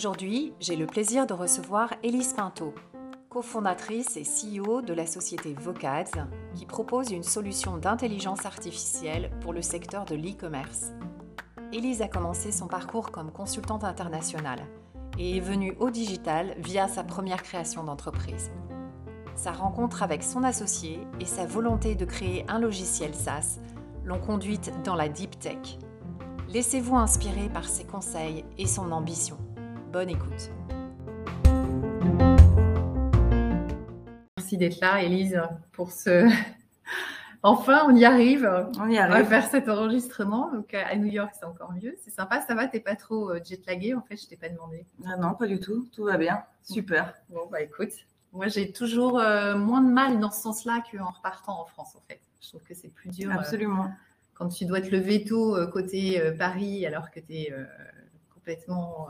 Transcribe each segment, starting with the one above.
Aujourd'hui, j'ai le plaisir de recevoir Elise Pinto, cofondatrice et CEO de la société Vocads, qui propose une solution d'intelligence artificielle pour le secteur de l'e-commerce. Elise a commencé son parcours comme consultante internationale et est venue au digital via sa première création d'entreprise. Sa rencontre avec son associé et sa volonté de créer un logiciel SaaS l'ont conduite dans la deep tech. Laissez-vous inspirer par ses conseils et son ambition. Bonne écoute. Merci d'être là, Elise, pour ce. Enfin, on y arrive. On y arrive. On va faire cet enregistrement. Donc, à New York, c'est encore mieux. C'est sympa. Ça va T'es pas trop euh, jet-lagué En fait, je t'ai pas demandé. Ah non, pas du tout. Tout va bien. Super. Bon, bah écoute. Moi, j'ai toujours euh, moins de mal dans ce sens-là qu'en repartant en France, en fait. Je trouve que c'est plus dur. euh, Absolument. quand tu dois te lever tôt euh, côté euh, Paris alors que tu es complètement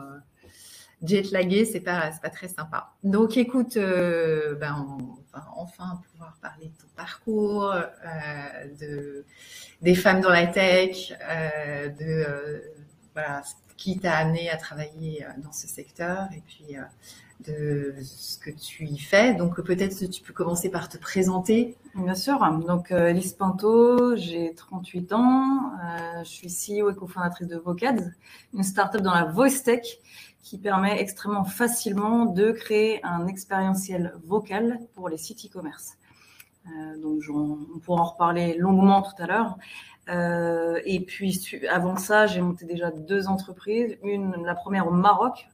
euh, jet-lagué, c'est pas, pas très sympa. Donc écoute, euh, ben, on va enfin pouvoir parler de ton parcours, euh, de, des femmes dans la tech, euh, de voilà, qui t'a amené à travailler dans ce secteur et puis de ce que tu y fais. Donc peut-être que tu peux commencer par te présenter. Bien sûr. Donc, Elise Pinto, j'ai 38 ans. Je suis CEO et cofondatrice de Vocads, une startup dans la voice tech qui permet extrêmement facilement de créer un expérientiel vocal pour les sites e-commerce. Euh, donc, on pourra en reparler longuement tout à l'heure. Euh, et puis, avant ça, j'ai monté déjà deux entreprises. Une, la première au Maroc,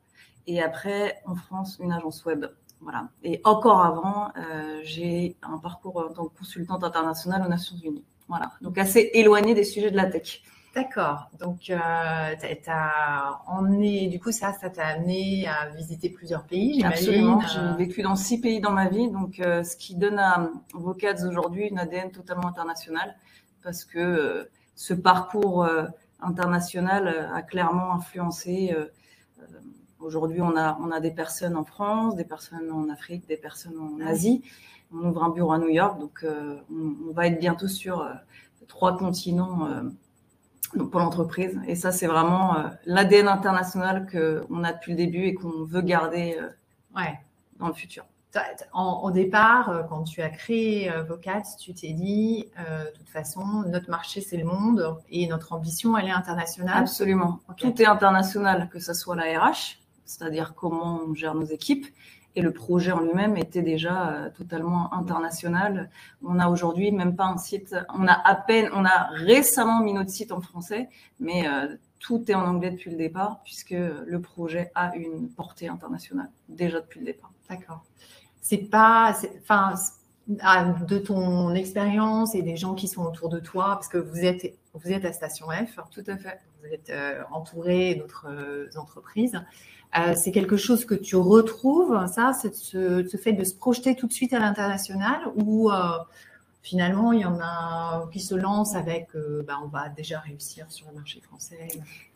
et après, en France, une agence web. Voilà. Et encore avant, euh, j'ai un parcours en tant que consultante internationale aux Nations Unies. Voilà. Donc assez éloigné des sujets de la tech. D'accord. Donc, euh, emmené, du coup, ça, ça t'a amené à visiter plusieurs pays. Absolument. Euh, J'ai vécu dans six pays dans ma vie, donc euh, ce qui donne à Vocads aujourd'hui une ADN totalement internationale, parce que euh, ce parcours international a clairement influencé. aujourd'hui, on a on a des personnes en France, des personnes en Afrique, des personnes en Ah. Asie. On ouvre un bureau à New York, donc on, on va être bientôt sur trois continents. Donc pour l'entreprise. Et ça, c'est vraiment euh, l'ADN international qu'on a depuis le début et qu'on veut garder euh, ouais. dans le futur. En- au départ, euh, quand tu as créé Vocats, tu t'es dit, euh, de toute façon, notre marché, c'est le monde et notre ambition, elle est internationale. Absolument. Ok. Tout est international, que ce soit la RH, c'est-à-dire comment on gère nos équipes, et le projet en lui-même était déjà euh, totalement international. On a aujourd'hui même pas un site, on a à peine, on a récemment mis notre site en français, mais euh, tout est en anglais depuis le départ, puisque le projet a une portée internationale déjà depuis le départ. D'accord. C'est pas, enfin, ah, de ton expérience et des gens qui sont autour de toi, parce que vous êtes, vous êtes à Station F, Tout à fait. vous êtes euh, entouré d'autres euh, entreprises. Euh, c'est quelque chose que tu retrouves, ça, c'est ce, ce fait de se projeter tout de suite à l'international ou euh, finalement il y en a qui se lancent avec bah, on va déjà réussir sur le marché français?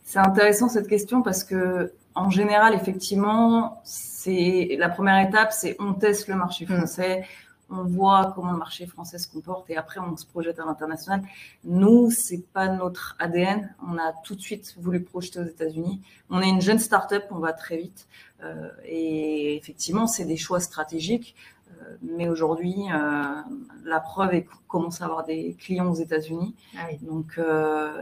C'est intéressant cette question parce que en général, effectivement, c'est la première étape, c'est on teste le marché Mm. français, on voit comment le marché français se comporte et après on se projette à l'international. Nous, c'est pas notre ADN. On a tout de suite voulu projeter aux États-Unis. On est une jeune start-up, on va très vite Euh, et effectivement, c'est des choix stratégiques. Euh, mais aujourd'hui, euh, la preuve est qu'on commence à avoir des clients aux États-Unis. Ah oui. Donc,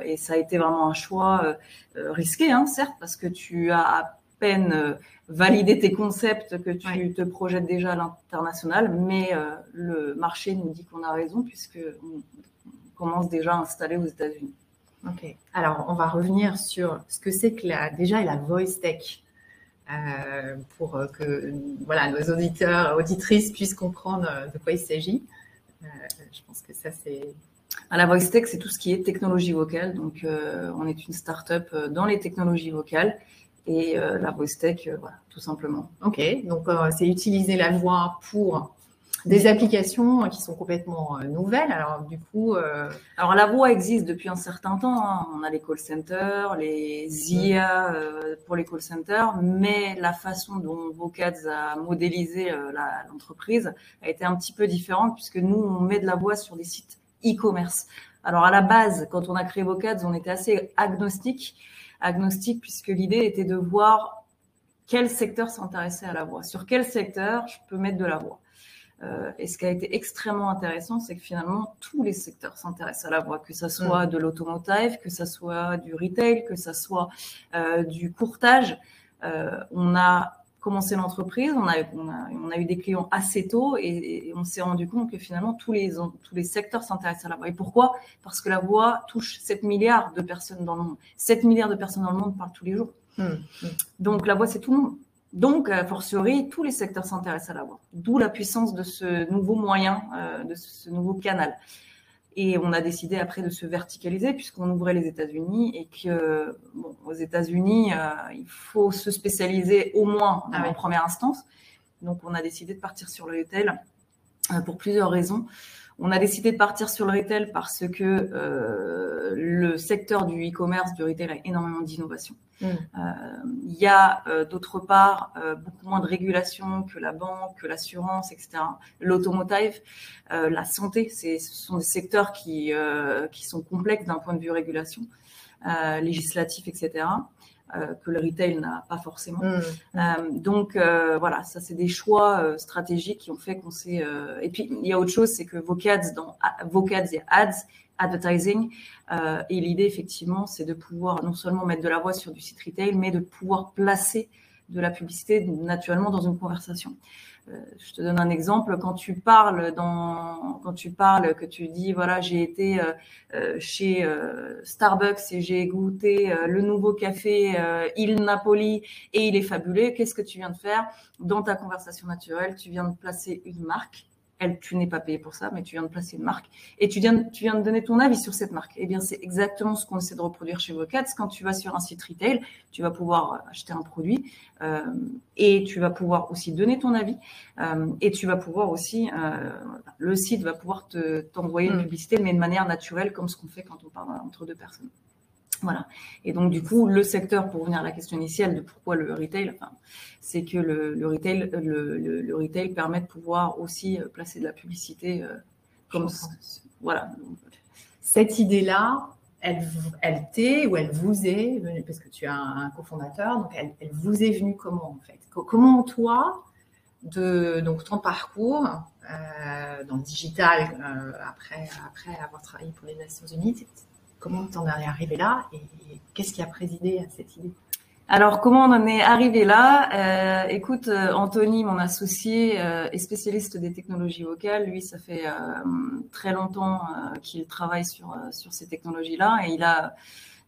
et ça a été vraiment un choix risqué, hein, certes, parce que tu as à peine validé tes concepts, que tu Ouais. te projettes déjà à l'international, mais euh, le marché nous dit qu'on a raison puisque on, commence déjà à installer aux États-Unis. Ok. Alors, on va revenir sur ce que c'est que la, déjà la voice tech. euh, pour euh, que voilà, nos auditeurs, auditrices puissent comprendre de quoi il s'agit. Euh, je pense que ça, c'est à la Voice Tech, c'est tout ce qui est technologie vocale. Donc, on est une start-up dans les technologies vocales et la Voice Tech, voilà, tout simplement. Ok, donc c'est utiliser la voix pour des applications qui sont complètement euh, nouvelles. Alors du coup, euh, alors la voix existe depuis un certain temps. Hein. On a les call centers, les IA euh, pour les call centers, mais la façon dont Vocads a modélisé l'entreprise a été un petit peu différente puisque nous on met de la voix sur des sites e-commerce. Alors à la base, quand on a créé Vocads, on était assez agnostique, agnostique puisque l'idée était de voir quel secteur s'intéressait à la voix, sur quel secteur je peux mettre de la voix. Euh, et ce qui a été extrêmement intéressant, c'est que finalement, tous les secteurs s'intéressent à la voix, que ce soit mm. de l'automotive, que ce soit du retail, que ce soit euh, du courtage. Euh, on a commencé l'entreprise, on a, on, a, on a, eu des clients assez tôt et, on s'est rendu compte que finalement, tous les, tous les secteurs s'intéressent à la voix. Et pourquoi? Parce que la voix touche 7 milliards de personnes dans le monde. 7 milliards de personnes dans le monde parlent tous les jours. Mm. Mm. Donc la voix, c'est tout le monde. Donc, a fortiori, tous les secteurs s'intéressent à la voix. D'où la puissance de ce nouveau moyen, euh, de ce nouveau canal. Et on a décidé après de se verticaliser puisqu'on ouvrait les États-Unis et que, bon, aux États-Unis, euh, il faut se spécialiser au moins ah en première instance. Donc, on a décidé de partir sur le retail euh, pour plusieurs raisons. On a décidé de partir sur le retail parce que euh, le secteur du e-commerce, du retail, a énormément d'innovation. Mm. Euh, il y a euh, d'autre part beaucoup moins de régulation que la banque, que l'assurance, etc. L'automotive, la santé, ce sont des secteurs qui, qui sont complexes d'un point de vue régulation, législatif, etc. Euh, que le retail n'a pas forcément. Mmh. Euh, donc euh, voilà, ça c'est des choix stratégiques qui ont fait qu'on s'est. Et puis il y a autre chose, c'est que Vocads dans Vocads et Ads, advertising. et l'idée, effectivement, c'est de pouvoir non seulement mettre de la voix sur du site retail, mais de pouvoir placer de la publicité naturellement dans une conversation. Euh, je te donne un exemple. Quand tu parles dans, quand tu parles, que tu dis voilà, j'ai été euh, euh, chez Starbucks et j'ai goûté le nouveau café Il Napoli et il est fabuleux. Qu'est-ce que tu viens de faire? Dans ta conversation naturelle Tu viens de placer une marque elle, tu n'es pas payé pour ça, mais tu viens de placer une marque et tu viens, tu viens de donner ton avis sur cette marque. Eh bien, c'est exactement ce qu'on essaie de reproduire chez Vocats. Quand tu vas sur un site retail, tu vas pouvoir acheter un produit euh, et tu vas pouvoir aussi donner ton avis euh, et tu vas pouvoir aussi, euh, le site va pouvoir te t'envoyer une mm. publicité, mais de manière naturelle, comme ce qu'on fait quand on parle entre deux personnes. Voilà. Et donc, du coup, le secteur, pour revenir à la question initiale de pourquoi le retail, enfin, c'est que le, le retail, le, le, retail permet de pouvoir aussi euh, placer de la publicité euh, comme voilà. Cette idée-là, elle, elle t'est ou elle vous est venue, parce que tu as un, cofondateur, donc elle, elle, vous est venue comment en fait? Comment toi, de donc ton parcours euh, dans le digital euh, après après avoir travaillé pour les Nations Unies, Comment tu en es arrivé là et qu'est-ce qui a présidé à cette idée? Alors, comment on en est arrivé là? Euh, Écoute, euh, Anthony, mon associé, euh, est spécialiste des technologies vocales. Lui, ça fait très longtemps qu'il travaille sur sur ces technologies-là et il a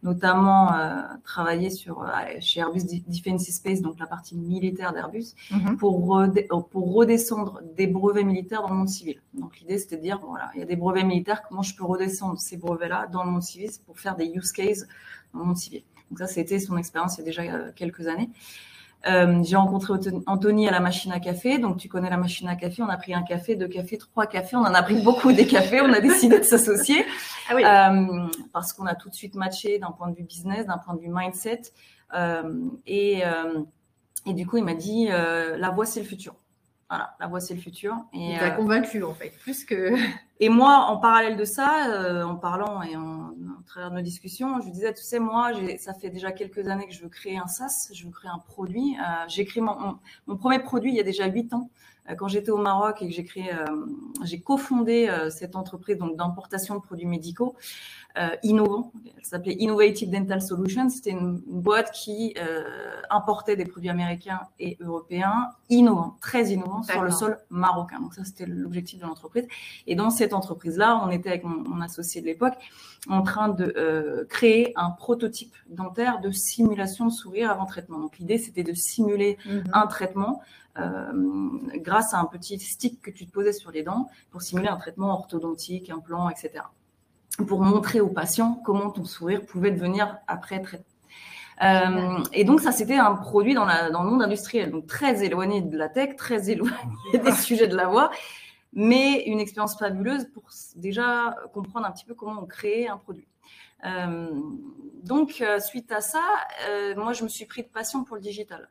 notamment euh, travaillé sur, euh, chez Airbus Defense Space, donc la partie militaire d'Airbus, mhm. pour, euh, pour redescendre des brevets militaires dans le monde civil. Donc l'idée, c'était de dire, voilà, il y a des brevets militaires, comment je peux redescendre ces brevets-là dans le monde civil pour faire des use cases dans le monde civil. Donc ça, c'était son expérience il y a déjà quelques années. Euh, j'ai rencontré Anthony à la machine à café. Donc, tu connais la machine à café. On a pris un café, deux cafés, trois cafés. On en a pris beaucoup des cafés. On a décidé de s'associer ah oui. euh, parce qu'on a tout de suite matché d'un point de vue business, d'un point de vue mindset. Euh, et, euh, et du coup, il m'a dit la voix, c'est le futur. Voilà, la voix, c'est le futur. Et tu euh, convaincu, en fait, plus que. et moi, en parallèle de ça, en parlant et en, en travers de nos discussions, je lui disais, tu sais, moi, ça fait déjà quelques années que je veux créer un SaaS, je veux créer un produit. J'ai créé mon, mon, premier produit il y a déjà huit ans. Euh, quand j'étais au Maroc et que j'ai créé, euh, j'ai cofondé euh, cette entreprise donc d'importation de produits médicaux innovants. Elle s'appelait Innovative Dental Solutions. C'était une, boîte qui importait des produits américains et européens innovants, très innovants sur le sol marocain. Donc ça, c'était l'objectif de l'entreprise. Et dans cette entreprise-là, on était avec mon, associé de l'époque en train de créer un prototype dentaire de simulation de sourire avant traitement. Donc l'idée, c'était de simuler mm-hmm. un traitement grâce à un petit stick que tu te posais sur les dents pour simuler un traitement orthodontique, un plan, etc. pour montrer aux patients comment ton sourire pouvait devenir après traitement. Euh, et donc ça, c'était un produit dans, la, dans le monde industriel, donc très éloigné de la tech, très éloigné des sujets de la voix, mais une expérience fabuleuse pour déjà comprendre un petit peu comment on crée un produit. Euh, donc, euh, suite à ça, euh, moi, je me suis pris de passion pour le digital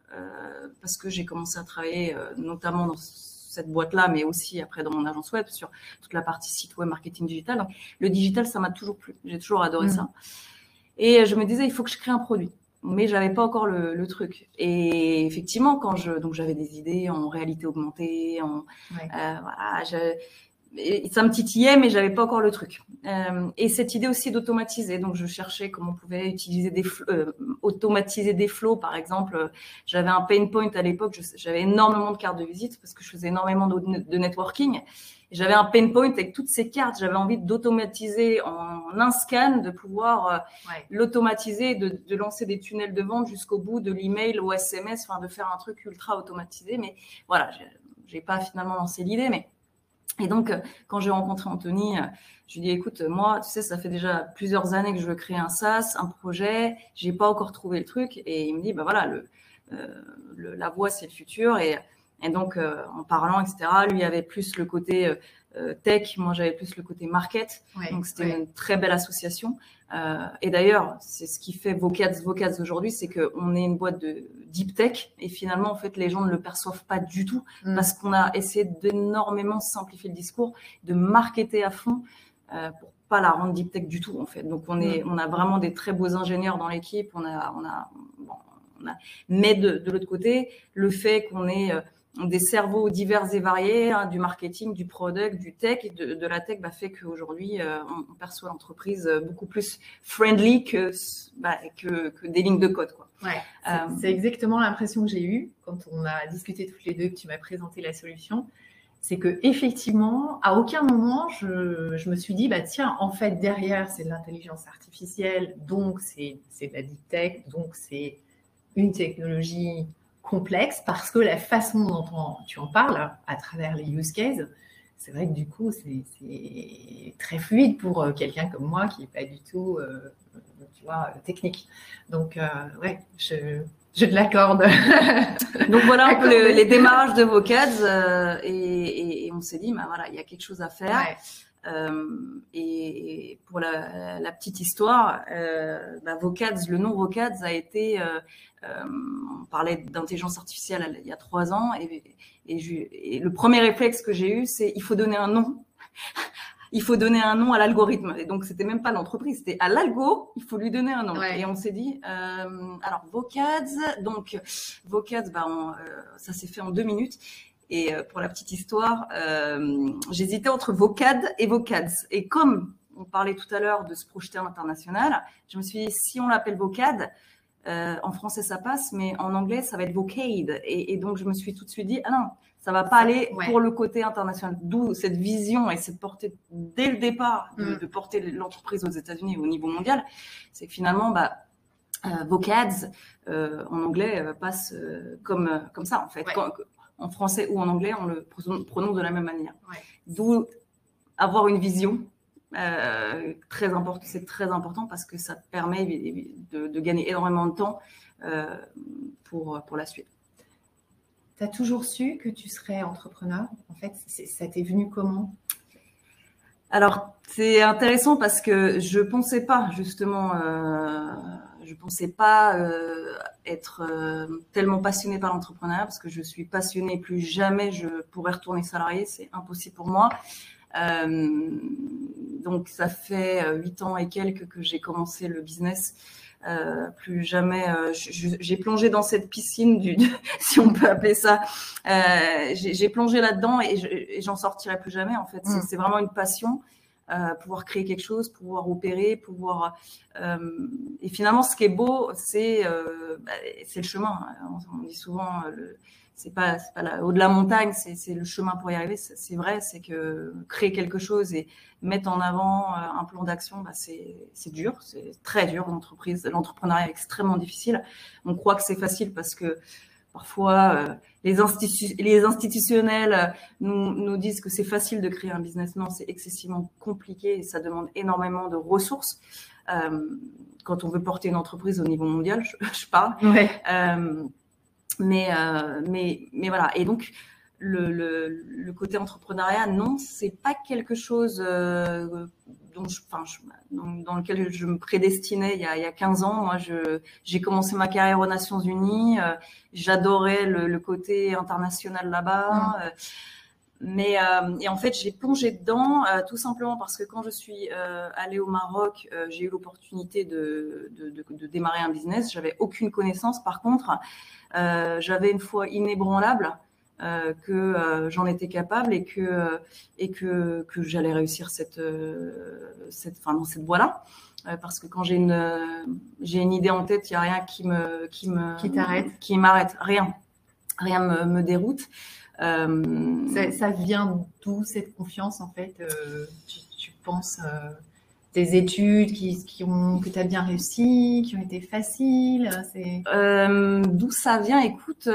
parce que j'ai commencé à travailler notamment dans cette boîte-là, mais aussi après dans mon agence web sur toute la partie site web marketing digital. Donc, le digital, ça m'a toujours plu. J'ai toujours adoré mmh. ça. Et je me disais, il faut que je crée un produit mais j'avais pas encore le, le, truc. Et effectivement, quand je donc j'avais des idées en réalité augmentée, en ouais. voilà, je, ça me titillait, mais j'avais pas encore le truc. Euh, et cette idée aussi d'automatiser, donc je cherchais comment on pouvait utiliser des euh, automatiser des flows, par exemple. J'avais un pain point à l'époque, j'avais énormément de cartes de visite parce que je faisais énormément de, de networking. J'avais un pain point avec toutes ces cartes. J'avais envie d'automatiser en un scan, de pouvoir euh, l'automatiser, de, de, lancer des tunnels de vente jusqu'au bout de l'email ou SMS, enfin de faire un truc ultra automatisé. Mais voilà, j'ai pas finalement lancé l'idée, mais et donc, euh, quand j'ai rencontré Anthony, euh, je lui ai dit, écoute, moi, tu sais, ça fait déjà plusieurs années que je veux créer un SaaS, un projet, j'ai pas encore trouvé le truc. Et il me dit, bah voilà, le, euh, le la voix, c'est le futur. Et, et donc, euh, en parlant, etc., lui avait plus le côté euh, tech, moi j'avais plus le côté market. Ouais, donc, c'était ouais. une très belle association. Euh, et d'ailleurs, c'est ce qui fait Vocads Vocads aujourd'hui, c'est qu'on est une boîte de deep tech et finalement, en fait, les gens ne le perçoivent pas du tout mm. parce qu'on a essayé d'énormément simplifier le discours, de marketer à fond euh, pour pas la rendre deep tech du tout, en fait. Donc, on est, mm. on a vraiment des très beaux ingénieurs dans l'équipe. On a, on a, bon, on a, mais de, de l'autre côté, le fait qu'on euh, des cerveaux divers et variés, hein, du marketing, du product, du tech, de, de la tech, bah, fait qu'aujourd'hui, euh, on, perçoit l'entreprise euh, beaucoup plus friendly que, bah, que, que, des lignes de code. Quoi. Ouais, c'est euh, exactement l'impression que j'ai eue quand on a discuté toutes les deux, que tu m'as présenté la solution. C'est que effectivement, à aucun moment, je, je, me suis dit, bah tiens, en fait, derrière, c'est de l'intelligence artificielle, donc c'est de la deep tech, donc c'est une technologie complexe parce que la façon dont on, tu en parles à travers les use cases, c'est vrai que du coup, c'est très fluide pour euh, quelqu'un comme moi qui n'est pas du tout, euh, tu vois, technique. Donc, euh, ouais, je, je te l'accorde. Donc voilà un peu les, les démarrages de Vocads euh, et, et, et, on s'est dit, bah voilà, il y a quelque chose à faire. Ouais. Euh, et, pour la, la, petite histoire, euh, bah, Vocads, le nom Vocads a été, euh, euh on parlait d'intelligence artificielle il y a trois ans, et, et, je, et le premier réflexe que j'ai eu, c'est il faut donner un nom. il faut donner un nom à l'algorithme. Et donc, c'était même pas l'entreprise, c'était à l'algo, il faut lui donner un nom. Ouais. Et on s'est dit, euh, alors Vocads, donc Vocads, bah, on, ça s'est fait en deux minutes. Et euh, pour la petite histoire, euh, j'hésitais entre Vocad et Vocads. Et comme on parlait tout à l'heure de se projeter à l'international, je me suis dit, si on l'appelle Vocad, euh, en français ça passe, mais en anglais ça va être Vocade. Et, et, donc je me suis tout de suite dit, ah non, ça va pas aller ouais. pour le côté international. D'où cette vision et cette portée dès le départ de, mm. de porter l'entreprise aux États-Unis au niveau mondial. C'est que finalement, bah, euh, Vocads euh, en anglais euh, passe comme comme ça en fait. Ouais. Quand, en français ou en anglais, on le prononce de la même manière. Ouais. D'où avoir une vision euh, très important, c'est très important parce que ça permet de, de gagner énormément de temps euh, pour, pour la suite. Tu as toujours su que tu serais entrepreneur? En fait, ça t'est venu comment? Alors, c'est intéressant parce que je pensais pas justement euh, je pensais pas euh, être tellement passionnée par l'entrepreneuriat parce que je suis passionnée. Plus jamais je pourrais retourner salarié, c'est impossible pour moi. Euh, donc ça fait euh, huit ans et quelques que j'ai commencé le business. Euh, plus jamais, euh, j'ai plongé dans cette piscine, du, si on peut appeler ça. j'ai plongé là-dedans et j'en sortirai plus jamais. En fait, mmh. c'est vraiment une passion pouvoir créer quelque chose, pouvoir opérer, pouvoir. Et finalement, ce qui est beau, c'est bah, c'est le chemin. On, on dit souvent, le, c'est pas, pas la, haut de la montagne, c'est, le chemin pour y arriver. C'est, vrai, c'est que créer quelque chose et mettre en avant euh, un plan d'action, bah, c'est, dur, c'est très dur. L'entreprise, l'entrepreneuriat est extrêmement difficile. On croit que c'est facile parce que parfois les, les, institutionnels nous, nous, disent que c'est facile de créer un business. Non, c'est excessivement compliqué et ça demande énormément de ressources. quand on veut porter une entreprise au niveau mondial, je, je parle. Ouais. Mais, mais, mais voilà. Et donc, le, le, le, côté entrepreneuriat, non, c'est pas quelque chose euh, dont je, enfin, dans, lequel je me prédestinais il y a, il y a 15 ans. Moi, j'ai commencé ma carrière aux Nations Unies. Euh, J'adorais le, le, côté international là-bas. Mm. Euh, mais euh, et en fait, j'ai plongé dedans tout simplement parce que quand je suis allée au Maroc, j'ai eu l'opportunité de, de, de, de, démarrer un business. J'avais aucune connaissance. Par contre, j'avais une foi inébranlable euh, que euh, j'en étais capable et que euh, et que, que j'allais réussir cette cette enfin dans cette voie-là parce que quand j'ai une j'ai une idée en tête, il y a rien qui me qui me qui t'arrête, qui m'arrête, rien, rien me, me déroute. Ça, ça, vient d'où cette confiance en fait tu, tu, penses tes études qui, qui ont que tu as bien réussi, qui ont été faciles, d'où ça vient Écoute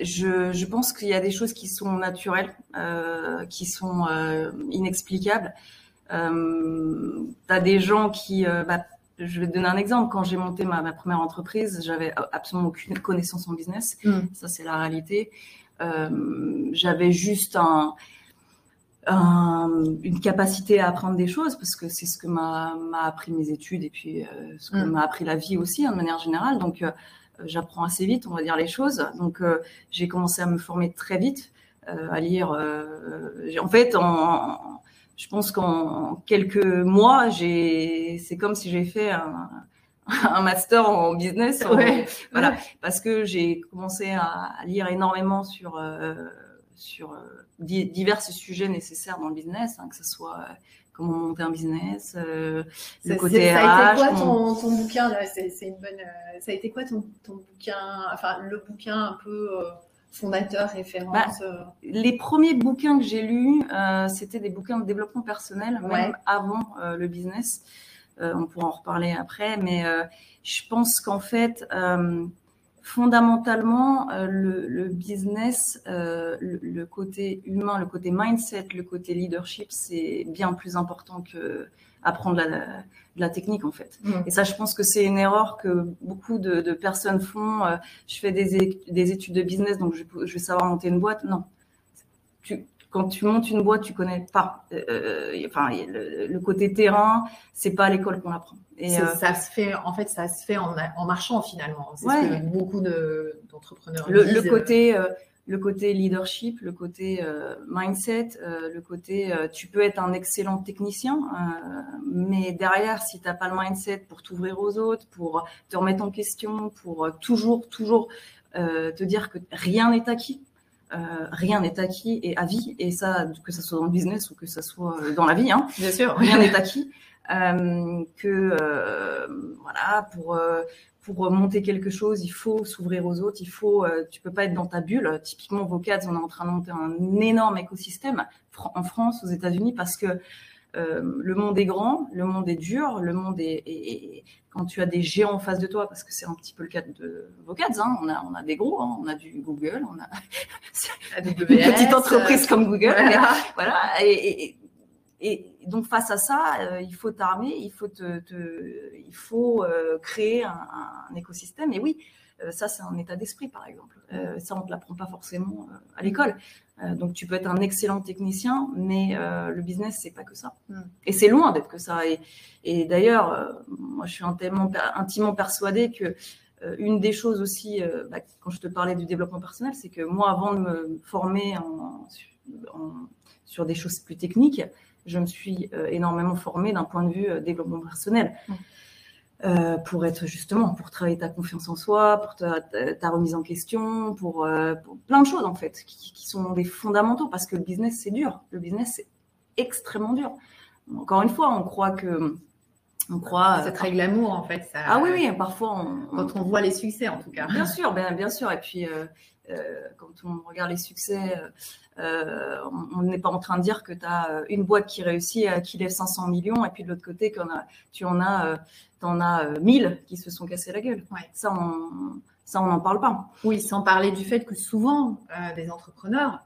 je, je, pense qu'il y a des choses qui sont naturelles, euh, qui sont euh, inexplicables. Euh, tu as des gens qui... Euh, bah, je vais te donner un exemple. Quand j'ai monté ma, ma, première entreprise, j'avais absolument aucune connaissance en business. Mm. Ça, c'est la réalité. Euh, j'avais juste un, un, une capacité à apprendre des choses parce que c'est ce que m'a appris mes études et puis ce que mm. m'a appris la vie aussi, hein, de manière générale. Donc, j'apprends assez vite, on va dire les choses. Donc, euh, j'ai commencé à me former très vite, euh, à lire. Euh, en fait, en, je pense qu'en quelques mois, j'ai, c'est comme si j'ai fait un, un, master en business. Ouais. voilà, parce que j'ai commencé à, lire énormément sur sur divers sujets nécessaires dans le business, hein, que ce soit comment monter un business, euh, le côté RH. Ça a été quoi ton, ton bouquin là? C'est une bonne. Euh, ça a été quoi ton, ton, bouquin Enfin, le bouquin un peu euh, fondateur, référence. Bah, les premiers bouquins que j'ai lus, c'était des bouquins de développement personnel, même avant le business. on pourra en reparler après, mais je pense qu'en fait fondamentalement, euh, le, le, business, euh, le, le, côté humain, le côté mindset, le côté leadership, c'est bien plus important que apprendre la, la technique en fait. Mm. Et ça, je pense que c'est une erreur que beaucoup de, de personnes font. Euh, je fais des, des, études de business, donc je, je vais savoir monter une boîte. Non. Tu, quand tu montes une boîte, tu connais pas. Euh, enfin, le, le, côté terrain, c'est pas à l'école qu'on apprend. Et euh, ça se fait, en fait, ça se fait en, en marchant finalement. C'est ce que beaucoup d'entrepreneurs le, Le côté, le côté leadership, le côté euh, mindset, euh, le côté, tu peux être un excellent technicien, mais derrière, si t'as pas le mindset pour t'ouvrir aux autres, pour te remettre en question, pour toujours, toujours te dire que rien n'est acquis euh, rien n'est acquis et à vie, et ça, que ça soit dans le business ou que ça soit dans la vie, hein, bien sûr, rien n'est acquis. Euh, que euh, voilà, pour euh, pour monter quelque chose, il faut s'ouvrir aux autres, il faut, euh, tu peux pas être dans ta bulle. Typiquement, Vocats, on est en train de monter un énorme écosystème en France, aux États-Unis, parce que euh, le monde est grand, le monde est dur, le monde est, est, quand tu as des géants en face de toi, parce que c'est un petit peu le cas de Vocats, hein, on a on a des gros, hein, on a du Google, on a une petite entreprise comme Google, voilà, voilà et, et, et, donc face à ça, euh, il faut t'armer, il faut te, te il faut euh, créer un, un, écosystème. Et oui, euh, ça c'est un état d'esprit par exemple. Ça on te l'apprend pas forcément à l'école. Donc tu peux être un excellent technicien, mais le business c'est pas que ça. Mm. Et c'est loin d'être que ça. Et, et d'ailleurs, moi je suis intimement, intimement persuadée que une des choses aussi, bah, quand je te parlais du développement personnel, c'est que moi avant de me former en, en, sur des choses plus techniques, je me suis énormément formée d'un point de vue développement personnel. Euh, pour être justement, pour travailler ta confiance en soi, pour ta, ta, remise en question, pour, euh, pour, plein de choses en fait, qui, qui, sont des fondamentaux, parce que le business c'est dur, le business c'est extrêmement dur. Encore une fois, on croit que on croit. C'est très glamour en fait. Ça, ah oui, oui, parfois on, quand on voit les succès en tout cas. Bien sûr, bien, bien sûr, et puis euh, euh quand on regarde les succès. Euh, on n'est pas en train de dire que tu as une boîte qui réussit, qui lève 500 millions, et puis de l'autre côté, a, tu en as t'en as euh, mille qui se sont cassés la gueule. Ouais. Ça, on, Ça, on n'en parle pas. Oui, sans parler du fait que souvent, des entrepreneurs,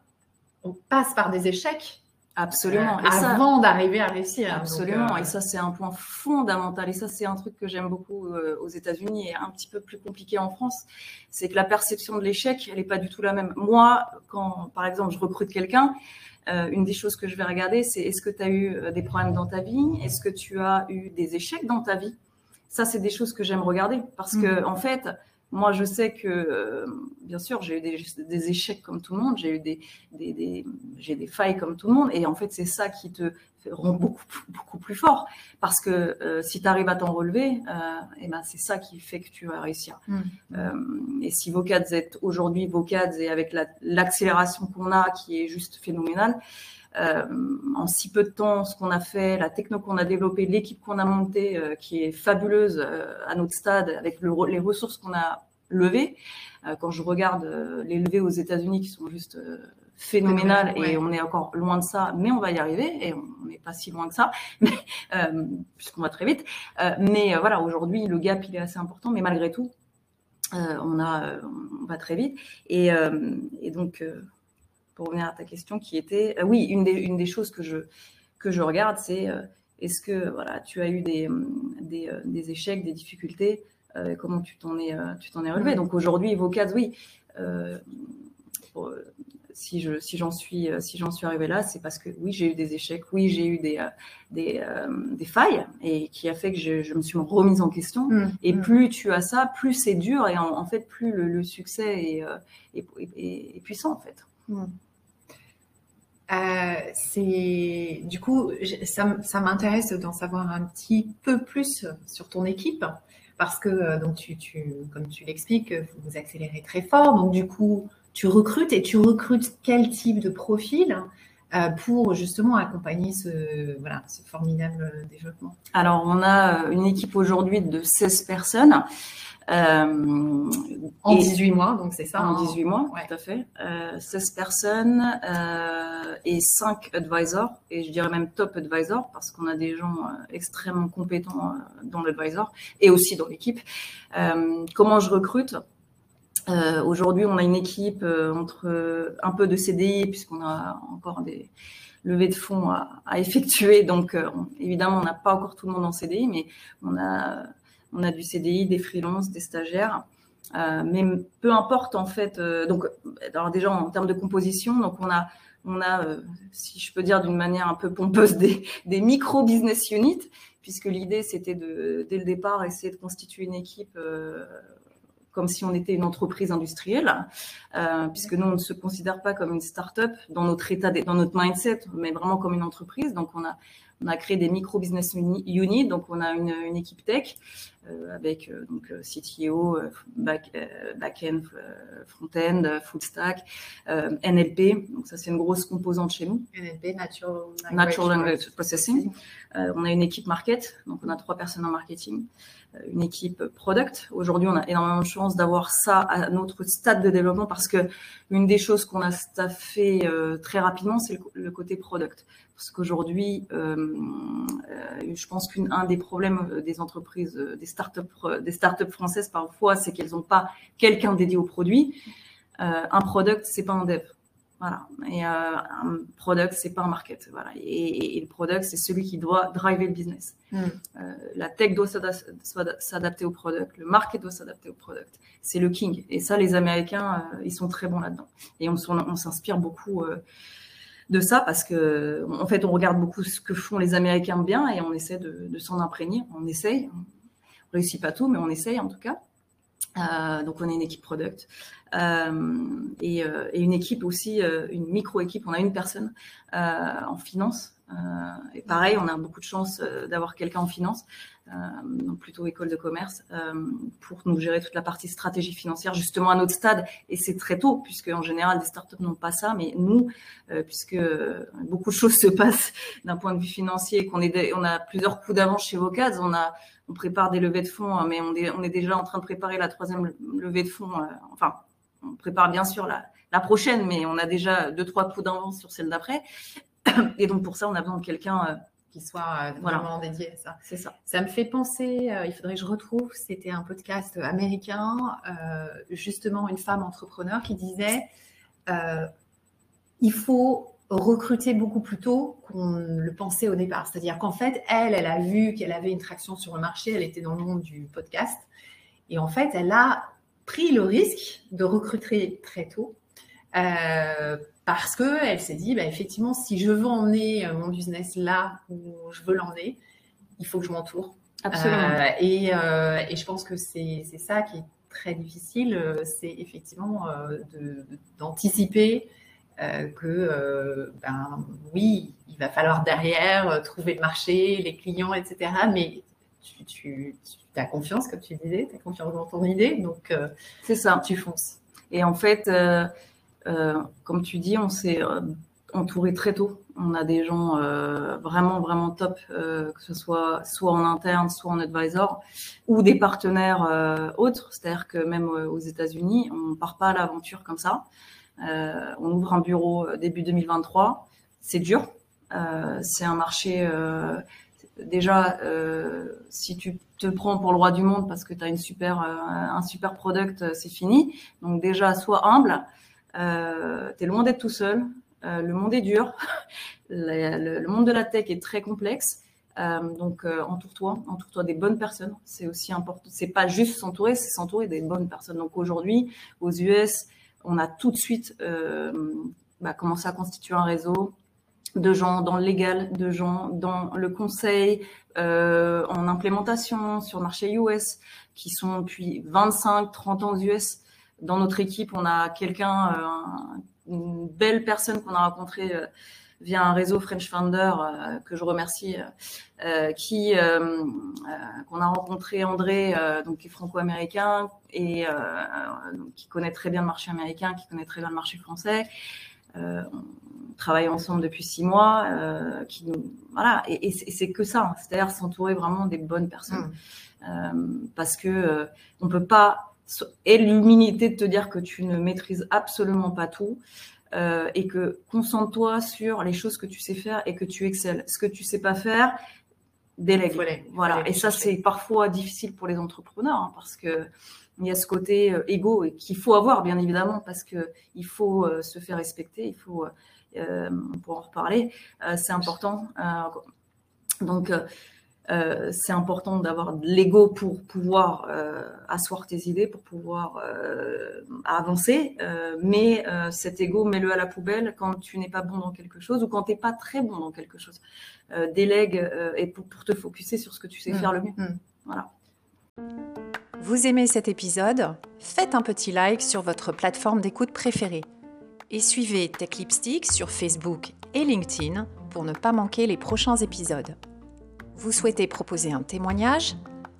on passe par des échecs Absolument. Et avant d'arriver à réussir. Absolument. et ça, c'est un point fondamental. Et ça, c'est un truc que j'aime beaucoup aux États-Unis et un petit peu plus compliqué en France. C'est que la perception de l'échec, elle n'est pas du tout la même. Moi, quand, par exemple, je recrute quelqu'un, euh, une des choses que je vais regarder, c'est est-ce que tu as eu euh, des problèmes dans ta vie? Est-ce que tu as eu des échecs dans ta vie? Ça, c'est des choses que j'aime regarder parce que, mmh. en fait, moi, je sais que, euh, bien sûr, j'ai eu des, échecs comme tout le monde, j'ai eu des, des, j'ai des failles comme tout le monde, et en fait, c'est ça qui te rend beaucoup, beaucoup plus fort, parce que euh, si tu arrives à t'en relever, euh, et ben, c'est ça qui fait que tu vas réussir. Mm. Euh, et si Vocads est aujourd'hui Vocads et avec l'accélération qu'on a, qui est juste phénoménale, euh, en si peu de temps, ce qu'on a fait, la techno qu'on a développée, l'équipe qu'on a montée, euh, qui est fabuleuse euh, à notre stade, avec le, les ressources qu'on a levées. quand je regarde les levées aux États-Unis, qui sont juste phénoménales, et on est encore loin de ça, mais on va y arriver, et on n'est pas si loin que ça, puisqu'on va très vite. mais voilà, aujourd'hui, le gap, il est assez important, mais malgré tout, on, a, on va très vite. Et, et donc, pour revenir à ta question, qui était, euh, oui, une des, une des choses que je, que je regarde, c'est euh, est-ce que voilà, tu as eu des, des, euh, des échecs, des difficultés, comment tu t'en es, tu t'en es relevé? Donc aujourd'hui, Vocad, oui. si je si j'en suis si j'en suis arrivé là, c'est parce que oui j'ai eu des échecs, oui j'ai eu des des, des, failles et qui a fait que je, je me suis remise en question. Mmh, et mmh. plus tu as ça, plus c'est dur et en, fait plus le, succès est, est, est, est, puissant en fait. Euh, c'est du coup, ça, m'intéresse d'en savoir un petit peu plus sur ton équipe parce que euh, comme tu l'expliques, vous accélérez très fort. Donc du coup, tu recrutes et tu recrutes quel type de profil euh, pour justement accompagner ce formidable développement? Alors, on a une équipe aujourd'hui de 16 personnes. Euh, en 18 mois, donc c'est ça En 18 hein. mois, tout à fait. Euh, 16 personnes euh, et 5 advisors, et je dirais même top advisors, parce qu'on a des gens euh, extrêmement compétents euh, dans l'advisor et aussi dans l'équipe. comment je recrute? Aujourd'hui, on a une équipe entre un peu de CDI, puisqu'on a encore des levées de fonds à, à effectuer. Donc, évidemment, on n'a pas encore tout le monde en CDI, mais on a on a du CDI, des freelances, des stagiaires. Euh, mais peu importe en fait. Euh, donc, alors déjà en termes de composition, donc on a, on a, euh, si je peux dire d'une manière un peu pompeuse, des, micro business units, puisque l'idée c'était de, dès le départ, essayer de constituer une équipe comme si on était une entreprise industrielle, puisque nous on ne se considère pas comme une start-up dans notre état, dans notre mindset, mais vraiment comme une entreprise. Donc on a on a créé des micro business units, donc on a une, équipe tech avec euh, donc euh, CTO, back, back-end, front-end, full stack, NLP. Donc ça c'est une grosse composante chez nous. NLP, Natural Language, Natural Language Processing. on a une équipe market, donc on a trois personnes en marketing une équipe product. Aujourd'hui, on a énormément de chance d'avoir ça à notre stade de développement parce que une des choses qu'on a staffé euh, très rapidement, c'est le, côté product. Parce qu'aujourd'hui, euh, euh, je pense qu'un des problèmes des entreprises, des startups, des startups françaises parfois, c'est qu'elles n'ont pas quelqu'un dédié au produit. un product, c'est pas un dev. Voilà. Et euh, un product, c'est pas un market. Voilà. Et, le product, c'est celui qui doit driver le business. Hmm. Euh, la tech doit s'adapter au product, le market doit s'adapter au product. C'est le king. Et ça, les Américains, euh, ils sont très bons là-dedans. Et on, on s'inspire beaucoup de ça parce que, en fait, on regarde beaucoup ce que font les Américains bien et on essaie de, de s'en imprégner. On essaye. Réussit pas tout, mais on essaye en tout cas. Euh, donc on est une équipe product euh, et, euh, et, une équipe aussi, une micro-équipe. On a une personne en finance. et pareil, on a beaucoup de chance d'avoir quelqu'un en finance, donc plutôt école de commerce, pour nous gérer toute la partie stratégie financière, justement à notre stade. Et c'est très tôt, puisque en général des startups n'ont pas ça, mais nous, puisque beaucoup de choses se passent d'un point de vue financier, qu'on est, on a plusieurs coups d'avance chez Vocads, on a on prépare des levées de fonds, hein, mais on est, on est déjà en train de préparer la troisième levée de fonds. Euh, enfin, on prépare bien sûr la, la, prochaine, mais on a déjà deux, trois coups d'avance sur celle d'après. Et donc, pour ça, on a besoin de quelqu'un euh, qui soit vraiment dédié à ça. C'est ça. Ça me fait penser, il faudrait que je retrouve, c'était un podcast américain, justement une femme entrepreneur qui disait il faut recruter beaucoup plus tôt qu'on le pensait au départ. C'est-à-dire qu'en fait, elle, elle a vu qu'elle avait une traction sur le marché, elle était dans le monde du podcast. Et en fait, elle a pris le risque de recruter très tôt euh, parce qu'elle s'est dit, bah, effectivement, si je veux emmener mon business là où je veux l'emmener, il faut que je m'entoure. Absolument. Euh, et, euh, et, je pense que c'est ça qui est très difficile, c'est effectivement d'anticiper euh, que, euh, ben, oui, il va falloir derrière euh, trouver le marché, les clients, etc. Mais tu, tu, as confiance, comme tu disais, tu as confiance dans ton idée, donc c'est ça, tu fonces. Et en fait, comme tu dis, on s'est entouré très tôt. On a des gens vraiment, vraiment top, que ce soit soit en interne, soit en advisor, ou des partenaires autres. C'est-à-dire que même aux États-Unis, on ne part pas à l'aventure comme ça. Euh, on ouvre un bureau euh, début 2023. C'est dur. Euh, c'est un marché déjà, si tu te prends pour le roi du monde parce que tu as une super, un super product, c'est fini. Donc déjà, sois humble. Euh, tu es loin d'être tout seul. le monde est dur. le, monde de la tech est très complexe. donc entoure-toi, entoure-toi des bonnes personnes. C'est aussi important. C'est pas juste s'entourer, c'est s'entourer des bonnes personnes. Donc aujourd'hui, aux US, on a tout de suite euh, bah, commencé à constituer un réseau de gens dans le légal, de gens dans le conseil, euh, en implémentation sur le marché US, qui sont depuis 25-30 ans aux US. Dans notre équipe, on a quelqu'un, euh, une belle personne qu'on a rencontrée via un réseau French Founder que je remercie, qui qu'on a rencontré André, donc qui est franco-américain, et euh, qui connaît très bien le marché américain, qui connaît très bien le marché français. Euh, on travaille ensemble depuis six mois, euh, qui nous, voilà, et, c'est que ça, c'est-à-dire s'entourer vraiment des bonnes personnes, mm. parce que on peut pas et l'humilité de te dire que tu ne maîtrises absolument pas tout. et que concentre-toi sur les choses que tu sais faire et que tu excelles. Ce que tu sais pas faire, délègue. Voilà. et ça, c'est parfois difficile pour les entrepreneurs hein, parce que il y a ce côté euh, égo qu'il faut avoir, bien évidemment, parce qu'il faut euh, se faire respecter, il faut, euh, on pourra en reparler, c'est important. donc, c'est important d'avoir de l'ego pour pouvoir asseoir tes idées, pour pouvoir avancer. mais cet ego, mets-le à la poubelle quand tu n'es pas bon dans quelque chose ou quand tu n'es pas très bon dans quelque chose. délègue et pour, te focuser sur ce que tu sais mmh. faire le mieux. Mmh. Voilà. Vous aimez cet épisode? Faites un petit like sur votre plateforme d'écoute préférée. Et suivez Tech Lipstick sur Facebook et LinkedIn pour ne pas manquer les prochains épisodes. Vous souhaitez proposer un témoignage?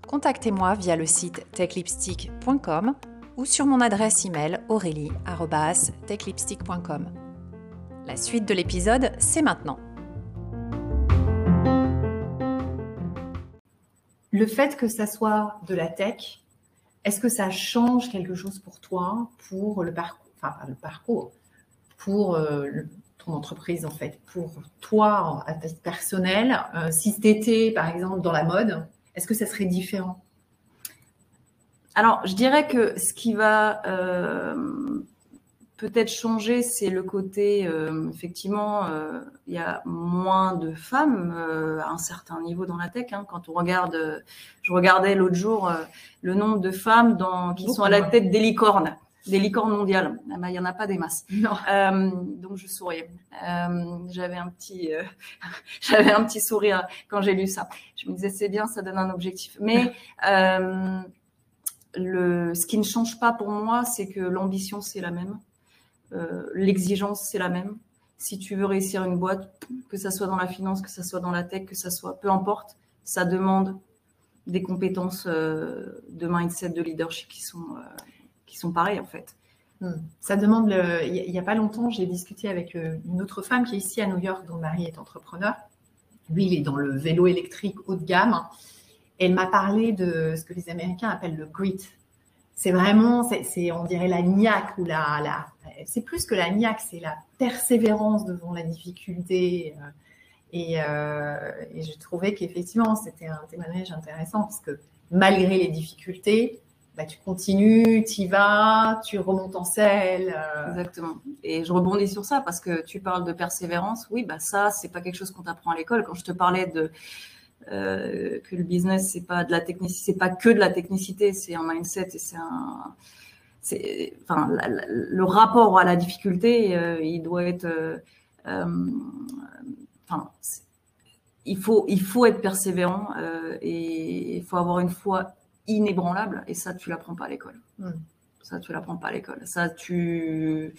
Contactez-moi via le site techlipstick.com ou sur mon adresse email aurélie.techlipstick.com. La suite de l'épisode, c'est maintenant. Le fait que ça soit de la tech, est-ce que ça change quelque chose pour toi, pour le parcours, enfin le parcours, pour euh, ton entreprise en fait, pour toi à titre personnel, euh, si tu étais par exemple dans la mode, est-ce que ça serait différent? Alors, je dirais que ce qui va euh, peut-être changer, c'est le côté, euh, effectivement, euh, il y a moins de femmes à un certain niveau dans la tech. Hein. quand on regarde, je regardais l'autre jour le nombre de femmes dans, qui sont à la tête des licornes, des licornes mondiales. Ah bah, il n'y en a pas des masses. donc je souriais. j'avais un petit, j'avais un petit sourire quand j'ai lu ça. Je me disais c'est bien, ça donne un objectif. Mais le, ce qui ne change pas pour moi, c'est que l'ambition c'est la même. Euh, l'exigence, c'est la même. Si tu veux réussir une boîte, que ça soit dans la finance, que ça soit dans la tech, que ça soit, peu importe, ça demande des compétences euh, de mindset, de leadership qui sont, euh, qui sont pareilles en fait. Hmm. Ça demande, il n'y a pas longtemps, j'ai discuté avec une autre femme qui est ici à New York, dont le mari est entrepreneur. Lui, il est dans le vélo électrique haut de gamme. Elle m'a parlé de ce que les Américains appellent le grit. C'est vraiment, c'est, on dirait la niaque ou la, la c'est plus que la niaque, c'est la persévérance devant la difficulté. Euh, Et, et je trouvais qu'effectivement, c'était un témoignage intéressant parce que malgré les difficultés, bah, tu continues, tu y vas, tu remontes en selle. Exactement. Et je rebondis sur ça parce que tu parles de persévérance. Oui, bah ça, c'est pas quelque chose qu'on t'apprend à l'école. Quand je te parlais de euh, que le business c'est pas de la technicité, c'est pas que de la technicité, c'est un mindset et c'est un, c'est, enfin, le rapport à la difficulté, euh, il doit être, euh, enfin, il faut, il faut être persévérant et il faut avoir une foi inébranlable et ça, tu l'apprends pas à l'école. Ça, tu l'apprends pas à l'école. Ça, tu,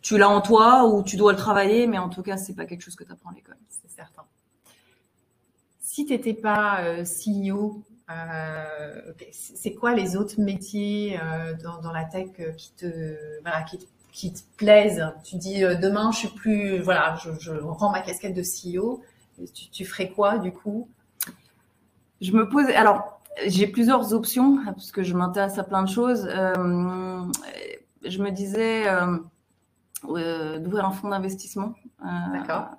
tu l'as en toi ou tu dois le travailler, mais en tout cas, c'est pas quelque chose que tu apprends à l'école. C'est certain si tu n'étais pas euh, CEO, euh, c'est quoi les autres métiers euh, dans, la tech qui te, qui, te plaisent? Tu dis demain, je suis plus, voilà, je, rends ma casquette de CEO. Tu, ferais quoi du coup? Je me pose. Alors, j'ai plusieurs options parce que je m'intéresse à plein de choses. je me disais d'ouvrir un fonds d'investissement. D'accord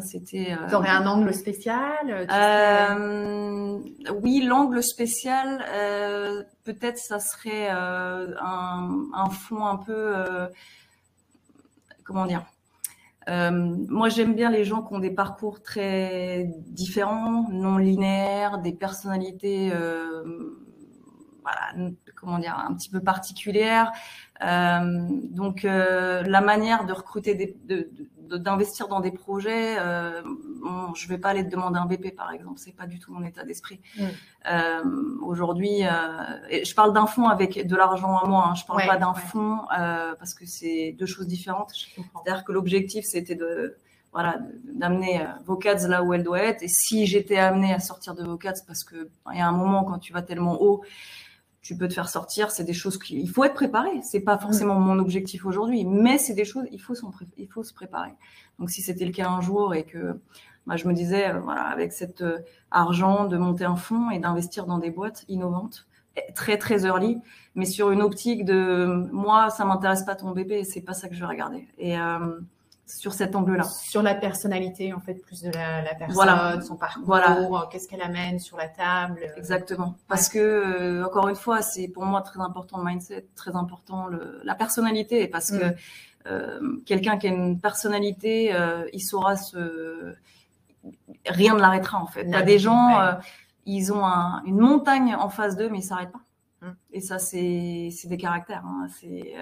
c'était. Euh, tu aurais un angle spécial euh, euh, Oui, l'angle spécial, peut-être ça serait un, un, fond un peu. comment dire moi, j'aime bien les gens qui ont des parcours très différents, non linéaires, des personnalités, voilà, comment dire, un petit peu particulières. donc, la manière de recruter des, de, d'investir dans des projets. Euh, je vais pas aller te demander un BP par exemple, c'est pas du tout mon état d'esprit. Mm. Euh, aujourd'hui, euh, je parle d'un fonds avec de l'argent à moi, hein, je parle pas d'un fonds euh, parce que c'est deux choses différentes. C'est-à-dire que l'objectif c'était de voilà, d'amener là où elle doit être. Et si j'étais amenée à sortir de Vocads, parce que il y a un moment quand tu vas tellement haut, tu peux te faire sortir. C'est des choses qu'il faut être préparé. C'est pas forcément mon objectif aujourd'hui, mais c'est des choses il faut il faut se préparer. Donc si c'était le cas un jour et que bah, je me disais euh, voilà avec cet euh, argent de monter un fonds et d'investir dans des boîtes innovantes très très early, mais sur une optique de moi ça m'intéresse pas ton bébé, c'est pas ça que je vais regarder. Et euh, sur cet angle-là. Sur la personnalité, en fait, plus de la, la personne, son parcours, voilà. Euh, qu'est-ce qu'elle amène sur la table. Euh, Exactement. Parce que, euh, encore une fois, c'est pour moi très important le mindset, très important le, la personnalité, parce que mm. euh, quelqu'un qui a une personnalité, euh, il saura se... Rien ne l'arrêtera, en fait. Il y a des gens, ils ont un, une montagne en face d'eux, mais ils s'arrêtent pas. Et ça, c'est des caractères. Hein. C'est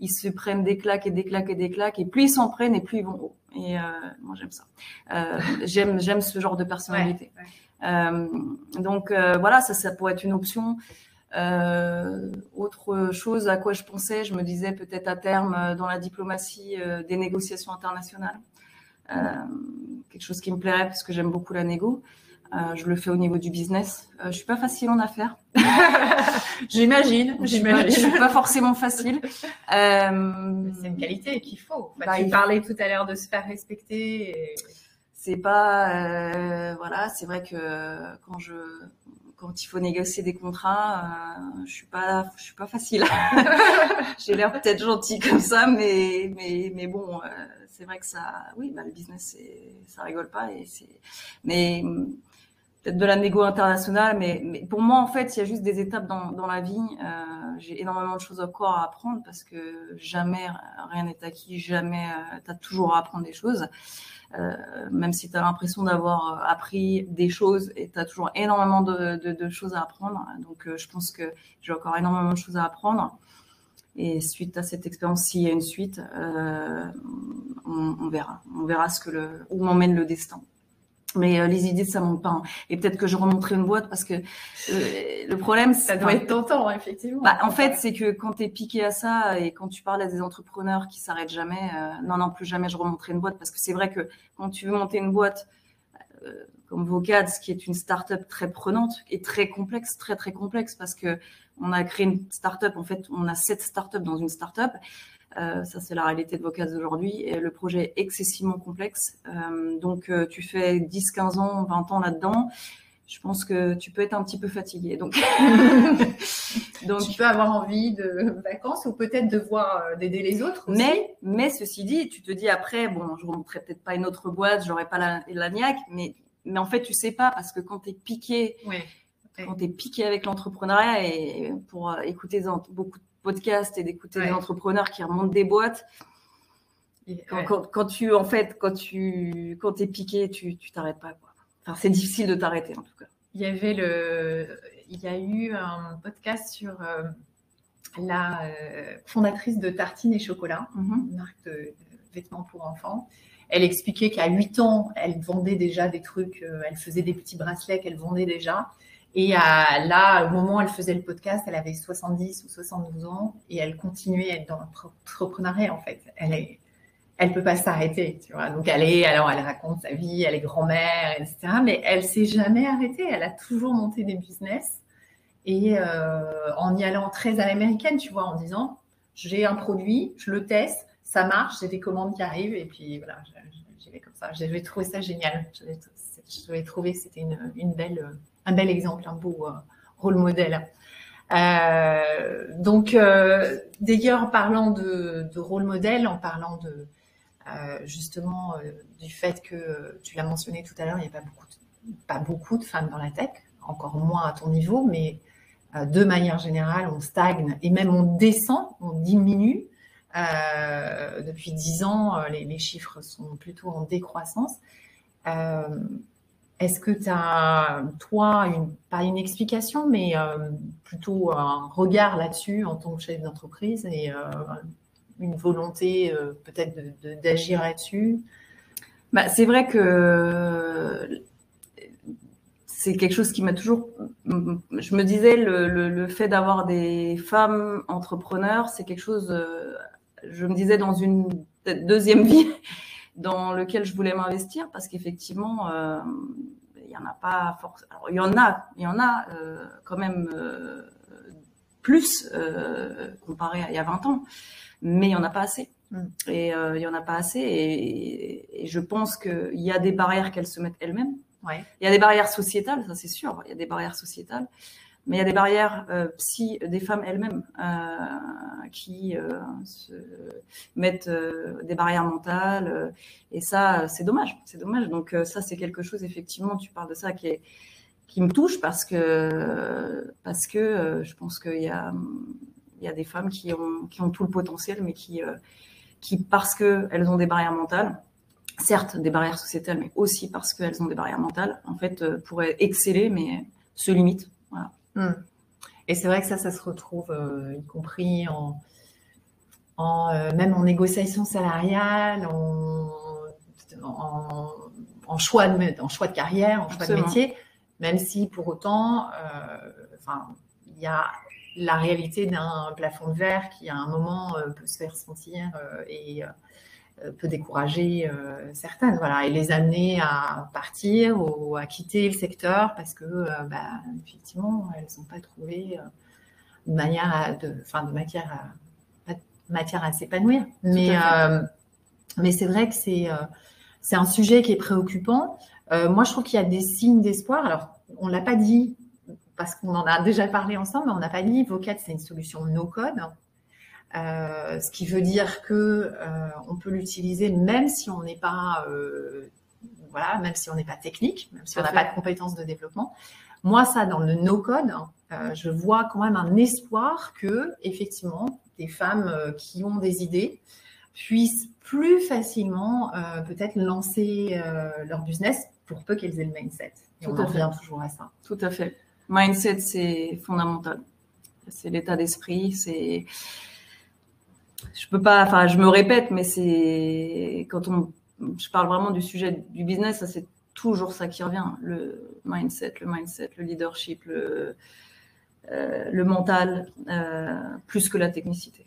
ils se prennent des claques et des claques et des claques, et plus ils s'en prennent, et plus ils vont haut. Et euh, moi, j'aime ça. Euh, j'aime j'aime ce genre de personnalité. Euh, donc euh, voilà, ça, ça pourrait être une option. Euh, autre chose à quoi je pensais, je me disais peut-être à terme dans la diplomatie des négociations internationales. quelque chose qui me plairait parce que j'aime beaucoup la négo. Euh, je le fais au niveau du business. Euh, je suis pas facile en affaires. j'imagine. J'imagine. Je suis pas forcément facile. Euh, c'est une qualité qu'il faut. Bah, tu parlais tout à l'heure de se faire respecter. C'est pas euh, voilà. C'est vrai que quand je quand il faut négocier des contrats, euh, je suis pas je suis pas facile. J'ai l'air peut-être gentil comme ça, mais mais mais bon. c'est vrai que ça, oui, bah, le business, ça rigole pas et mais peut-être de la négo internationale, mais, pour moi, en fait, il y a juste des étapes dans, la vie. Euh, j'ai énormément de choses encore à apprendre parce que jamais rien n'est acquis, jamais euh, tu as toujours à apprendre des choses. Euh, même si tu as l'impression d'avoir appris des choses et tu as toujours énormément de, choses à apprendre. Donc, je pense que j'ai encore énormément de choses à apprendre. Et suite à cette expérience, s'il y a une suite, on, verra. On verra où m'emmène le destin. Mais euh, les idées, ça monte pas. Hein. Et peut-être que je remonterai une boîte parce que euh, le problème, ça doit être tentant, effectivement. Bah, en fait, c'est que quand tu es piqué à ça et quand tu parles à des entrepreneurs qui s'arrêtent jamais, euh, non, non, plus jamais je remonterai une boîte parce que c'est vrai que quand tu veux monter une boîte comme Vocads, qui est une start-up très prenante et très complexe, très très complexe parce que on a créé une start-up. En fait, on a sept start-up dans une start-up. Euh, ça, c'est la réalité de Vocaz aujourd'hui. Et le projet est excessivement complexe. Euh, donc, euh, tu fais 10, 15 ans, 20 ans là-dedans. Je pense que tu peux être un petit peu fatigué. Donc, Donc, tu peux avoir envie de vacances ou peut-être de voir d'aider les autres. Aussi? Mais, mais ceci dit, tu te dis après, bon, je remonterai peut-être pas une autre boîte, j'aurais pas la, la niaque, mais, mais en fait, tu sais pas parce que quand tu es piqué, quand tu es piqué avec l'entrepreneuriat et pour écouter beaucoup de podcasts et d'écouter des entrepreneurs qui remontent des boîtes, quand, quand, tu, en fait, quand tu quand es piqué, tu t'arrêtes pas. Quoi. Enfin, c'est difficile de t'arrêter en tout cas. Il y avait le, il y a eu un podcast sur euh, la euh, fondatrice de Tartine et Chocolat, mm-hmm. une marque de, vêtements pour enfants. Elle expliquait qu'à 8 ans, elle vendait déjà des trucs, euh, elle faisait des petits bracelets qu'elle vendait déjà. Et là, au moment où elle faisait le podcast, elle avait 70 ou 72 ans et elle continuait à être dans l'entrepreneuriat en fait. Elle est, peut pas s'arrêter. Donc elle est, alors elle raconte sa vie, elle est grand-mère, etc. Mais elle s'est jamais arrêtée. Elle a toujours monté des business et euh, en y allant très à l'américaine, tu vois, en disant j'ai un produit, je le teste, ça marche, j'ai des commandes qui arrivent et puis voilà, j'y vais comme ça. J'avais trouvé ça génial. J'avais trouvé c'était une, une, belle, un bel exemple, un beau euh, rôle modèle. Euh, donc, d'ailleurs, en parlant de, rôle modèle, en parlant de, euh, justement euh, du fait que tu l'as mentionné tout à l'heure, il n'y a pas beaucoup, de, pas beaucoup de femmes dans la tech, encore moins à ton niveau, mais de manière générale, on stagne et même on descend, on diminue. Depuis dix ans, les, chiffres sont plutôt en décroissance. Euh, Est-ce que tu as, toi, une, pas une explication, mais euh, plutôt un regard là-dessus en tant que chef d'entreprise et une volonté euh, peut-être d'agir là-dessus? Bah, C'est vrai que c'est quelque chose qui m'a toujours. Je me disais, le, le, fait d'avoir des femmes entrepreneurs, c'est quelque chose. Euh, je me disais dans une deuxième vie dans lequel je voulais m'investir parce qu'effectivement, euh, il y en a pas forcément. Alors, il y en a, il y en a quand même plus comparé à il y a 20 ans mais il n'y en a pas assez. Mm. Et euh, il n'y en a pas assez. Et, je pense qu'il y a des barrières qu'elles se mettent elles-mêmes. Ouais. Il y a des barrières sociétales, ça c'est sûr. Il y a des barrières sociétales. Mais il y a des barrières euh, psy des femmes elles-mêmes euh, qui euh, se mettent euh, des barrières mentales. et ça, c'est dommage. C'est dommage. Donc ça, c'est quelque chose, effectivement, tu parles de ça qui est qui me touche parce que parce que je pense qu'il y a y a des femmes qui ont, qui ont tout le potentiel, mais qui, qui parce qu'elles ont des barrières mentales, certes des barrières sociétales, mais aussi parce qu'elles ont des barrières mentales, en fait, pourraient exceller, mais se limitent. Hmm. Et c'est vrai que ça, ça se retrouve, euh, y compris en, en même en négociation salariale, en, en, choix, de, en choix de carrière, en choix de métier, même si pour autant, enfin, il y a la réalité d'un plafond de verre qui, à un moment, euh, peut se faire sentir euh, et euh, peut décourager certaines, voilà, et les amener à partir ou à quitter le secteur parce que, bah, effectivement, elles n'ont pas trouvé de manière, à, de, matière à, matière à s'épanouir. Mais, mais c'est vrai que c'est c'est un sujet qui est préoccupant. moi, je trouve qu'il y a des signes d'espoir. Alors, on l'a pas dit parce qu'on en a déjà parlé ensemble, mais on n'a pas dit Vocat, c'est une solution no-code. Euh, ce qui veut dire que euh, on peut l'utiliser même si on n'est pas euh, voilà, même si on n'est pas technique, même si on n'a pas de compétences de développement. Moi, ça, dans le no-code, euh, je vois quand même un espoir que, effectivement, des femmes qui ont des idées puissent plus facilement peut-être lancer leur business pour peu qu'elles aient le mindset. Et Tout on revient toujours à ça. Tout à fait. Mindset, c'est fondamental. C'est l'état d'esprit, c'est. Je peux pas, enfin, je me répète, mais c'est quand on, je parle vraiment du sujet du business, c'est toujours ça qui revient. Le mindset, le mindset, le leadership, le, euh, mental, euh, plus que la technicité.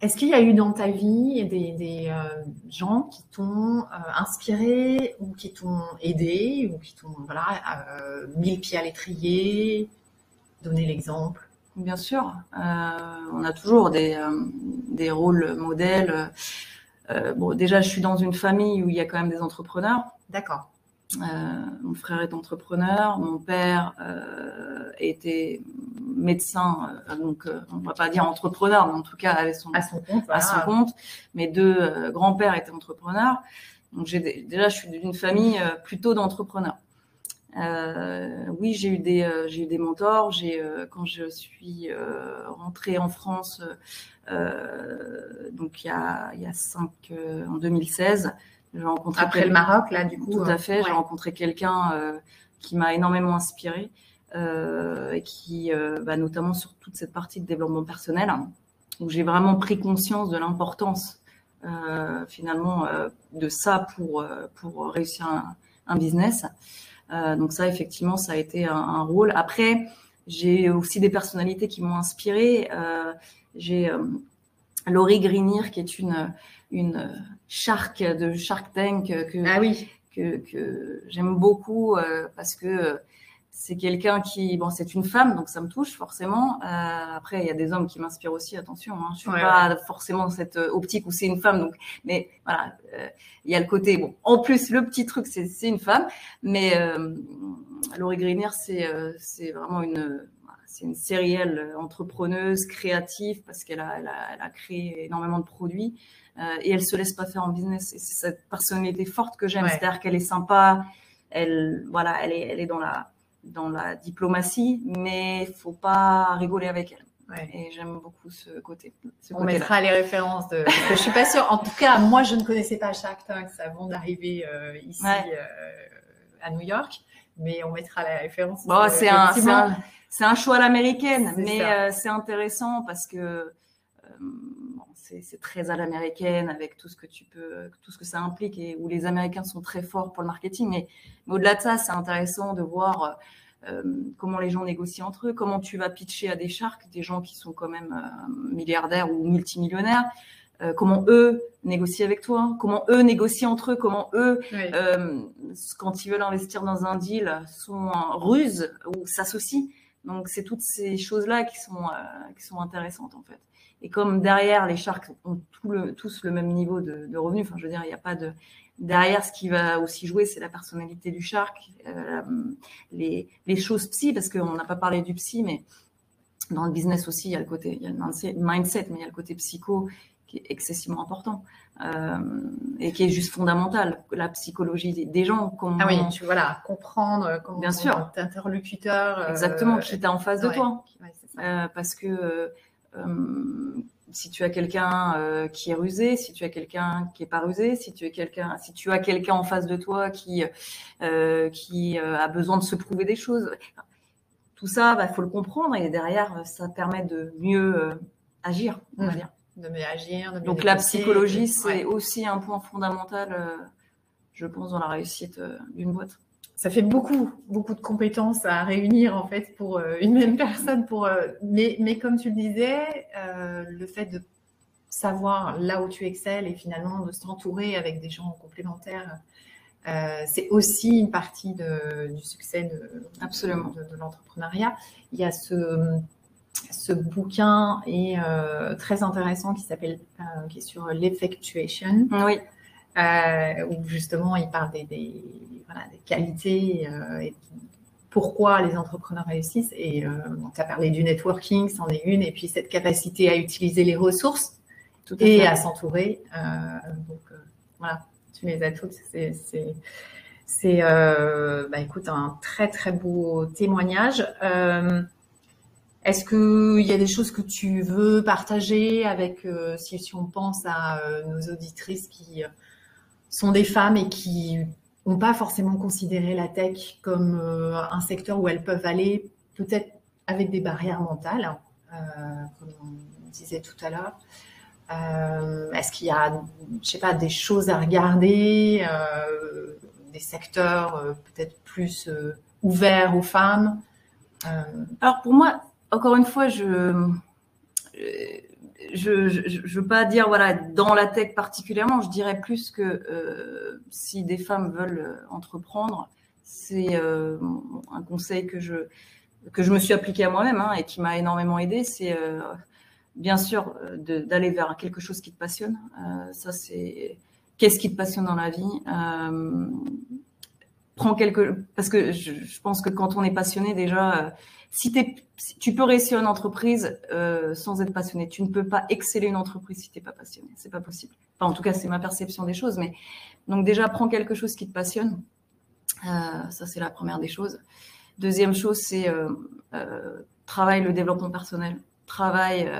Est-ce qu'il y a eu dans ta vie des, des euh, gens qui t'ont inspiré ou qui t'ont aidé ou qui t'ont voilà, mis le pied à l'étrier, donné l'exemple? Bien sûr, on a toujours des, des rôles modèles. bon, déjà, je suis dans une famille où il y a quand même des entrepreneurs. D'accord. mon frère est entrepreneur, mon père était médecin, donc on va pas dire entrepreneur, mais en tout cas avait son, à son compte. À son compte. Mes deux grands-pères étaient entrepreneurs. Donc déjà, je suis d'une famille plutôt d'entrepreneurs. Euh, oui, j'ai eu des euh, j'ai eu des mentors. J'ai euh, quand je suis rentrée en France, donc il y a il y a cinq en 2016, j'ai rencontré après le Maroc là du coup. Tout à fait, j'ai rencontré quelqu'un qui m'a énormément inspiré et qui bah, notamment sur toute cette partie de développement personnel où j'ai vraiment pris conscience de l'importance finalement de ça pour pour réussir un, un business. Euh, donc ça, effectivement, ça a été un, rôle. Après, j'ai aussi des personnalités qui m'ont inspirée. Euh, j'ai euh, Laurie Greenir, qui est une une shark de Shark Tank que ah oui. que, que j'aime beaucoup parce que c'est quelqu'un qui, bon, c'est une femme, donc ça me touche forcément. Euh, après, il y a des hommes qui m'inspirent aussi, attention. Hein, je suis pas forcément dans cette euh, optique où c'est une femme, donc, mais voilà, euh, il y a le côté, bon, en plus, le petit truc, c'est, c'est une femme, mais euh, Laurie Grenier, c'est, euh, c'est vraiment une, c'est une sérielle entrepreneuse, créative, parce qu'elle a, elle a, elle a créé énormément de produits et elle se laisse pas faire en business. Et c'est cette personnalité forte que j'aime, c'est-à-dire qu'elle est sympa, elle, voilà, elle est, elle est dans la dans la diplomatie, mais faut pas rigoler avec elle. Et j'aime beaucoup ce côté. On mettra les références. De... je suis pas sûre. En tout cas, moi, je ne connaissais pas Shark Tank avant d'arriver euh, ici euh, à New York, mais on mettra les références. Bon, c'est un, un, choix à l'américaine, mais euh, c'est intéressant parce que c'est très à l'américaine avec tout ce que tu peux, tout ce que ça implique et où les Américains sont très forts pour le marketing. Mais, au-delà de ça, c'est intéressant de voir euh, comment les gens négocient entre eux, comment tu vas pitcher à des sharks, des gens qui sont quand même euh, milliardaires ou multimillionnaires. Euh, comment eux négocient avec toi, comment eux négocient entre eux, comment eux, quand ils veulent investir dans un deal, sont en ruse ou s'associent. Donc c'est toutes ces choses-là qui sont qui sont intéressantes en fait. Et comme derrière, les sharks ont tout le, tous le même niveau de, de revenus, enfin, je veux dire, il n'y a pas de. Derrière, ce qui va aussi jouer, c'est la personnalité du shark, euh, les, les choses psy, parce qu'on n'a pas parlé du psy, mais dans le business aussi, il y a le côté, il y a le mindset, mais il y a le côté psycho qui est excessivement important euh, et qui est juste fondamental. La psychologie des gens, comment ah oui, tu voilà, comprendre comment bien sûr interlocuteur euh, exactement qui est en face de toi, ouais, euh, parce que euh, si tu as quelqu'un euh, qui est rusé, si tu as quelqu'un qui est pas rusé, si tu es quelqu'un, si tu as quelqu'un en face de toi qui euh, qui a besoin de se prouver des choses, tout ça, il bah, faut le comprendre et derrière, ça permet de mieux agir, on va mmh. dire. De mieux agir. De mieux Donc la psychologie, c'est aussi un point fondamental, je pense, dans la réussite d'une boîte ça fait beaucoup, beaucoup de compétences à réunir en fait pour euh, une même personne. Pour, euh, mais, mais comme tu le disais, euh, le fait de savoir là où tu excelles et finalement de s'entourer avec des gens complémentaires, c'est aussi une partie de, du succès de, Absolument. de, l'entrepreneuriat. Il y a ce, ce bouquin est très intéressant qui s'appelle qui est sur l'effectuation. Oui. Où justement il parle des, des des qualités euh, et pourquoi les entrepreneurs réussissent. Et euh, tu as parlé du networking, c'en est une, et puis cette capacité à utiliser les ressources et à s'entourer. Euh, donc voilà, tu les as toutes. C'est, bah, écoute, un très très beau témoignage. Est-ce qu'il y a des choses que tu veux partager avec, si, si, on pense à nos auditrices qui sont des femmes et qui n'ont pas forcément considéré la tech comme euh, un secteur où elles peuvent aller, peut-être avec des barrières mentales, euh, comme on disait tout à l'heure. Euh, est-ce qu'il y a, je sais pas, des choses à regarder, des secteurs peut-être plus ouverts aux femmes Alors pour moi, encore une fois, je je ne veux pas dire voilà dans la tech particulièrement, je dirais plus que euh, si des femmes veulent euh, entreprendre, c'est euh, un conseil que je que je me suis appliqué à moi-même hein, et qui m'a énormément aidé, c'est bien sûr d'aller vers quelque chose qui te passionne. ça c'est qu'est-ce qui te passionne dans la vie prends quelques parce que je, je, pense que quand on est passionné déjà si, tu peux réussir une entreprise euh, sans être passionné. Tu ne peux pas exceller une entreprise si tu n'es pas passionné. C'est pas possible. Enfin, en tout cas, c'est ma perception des choses. Mais donc déjà, prends quelque chose qui te passionne. Euh, ça, c'est la première des choses. Deuxième chose, c'est euh, euh travaille le développement personnel. Travaille,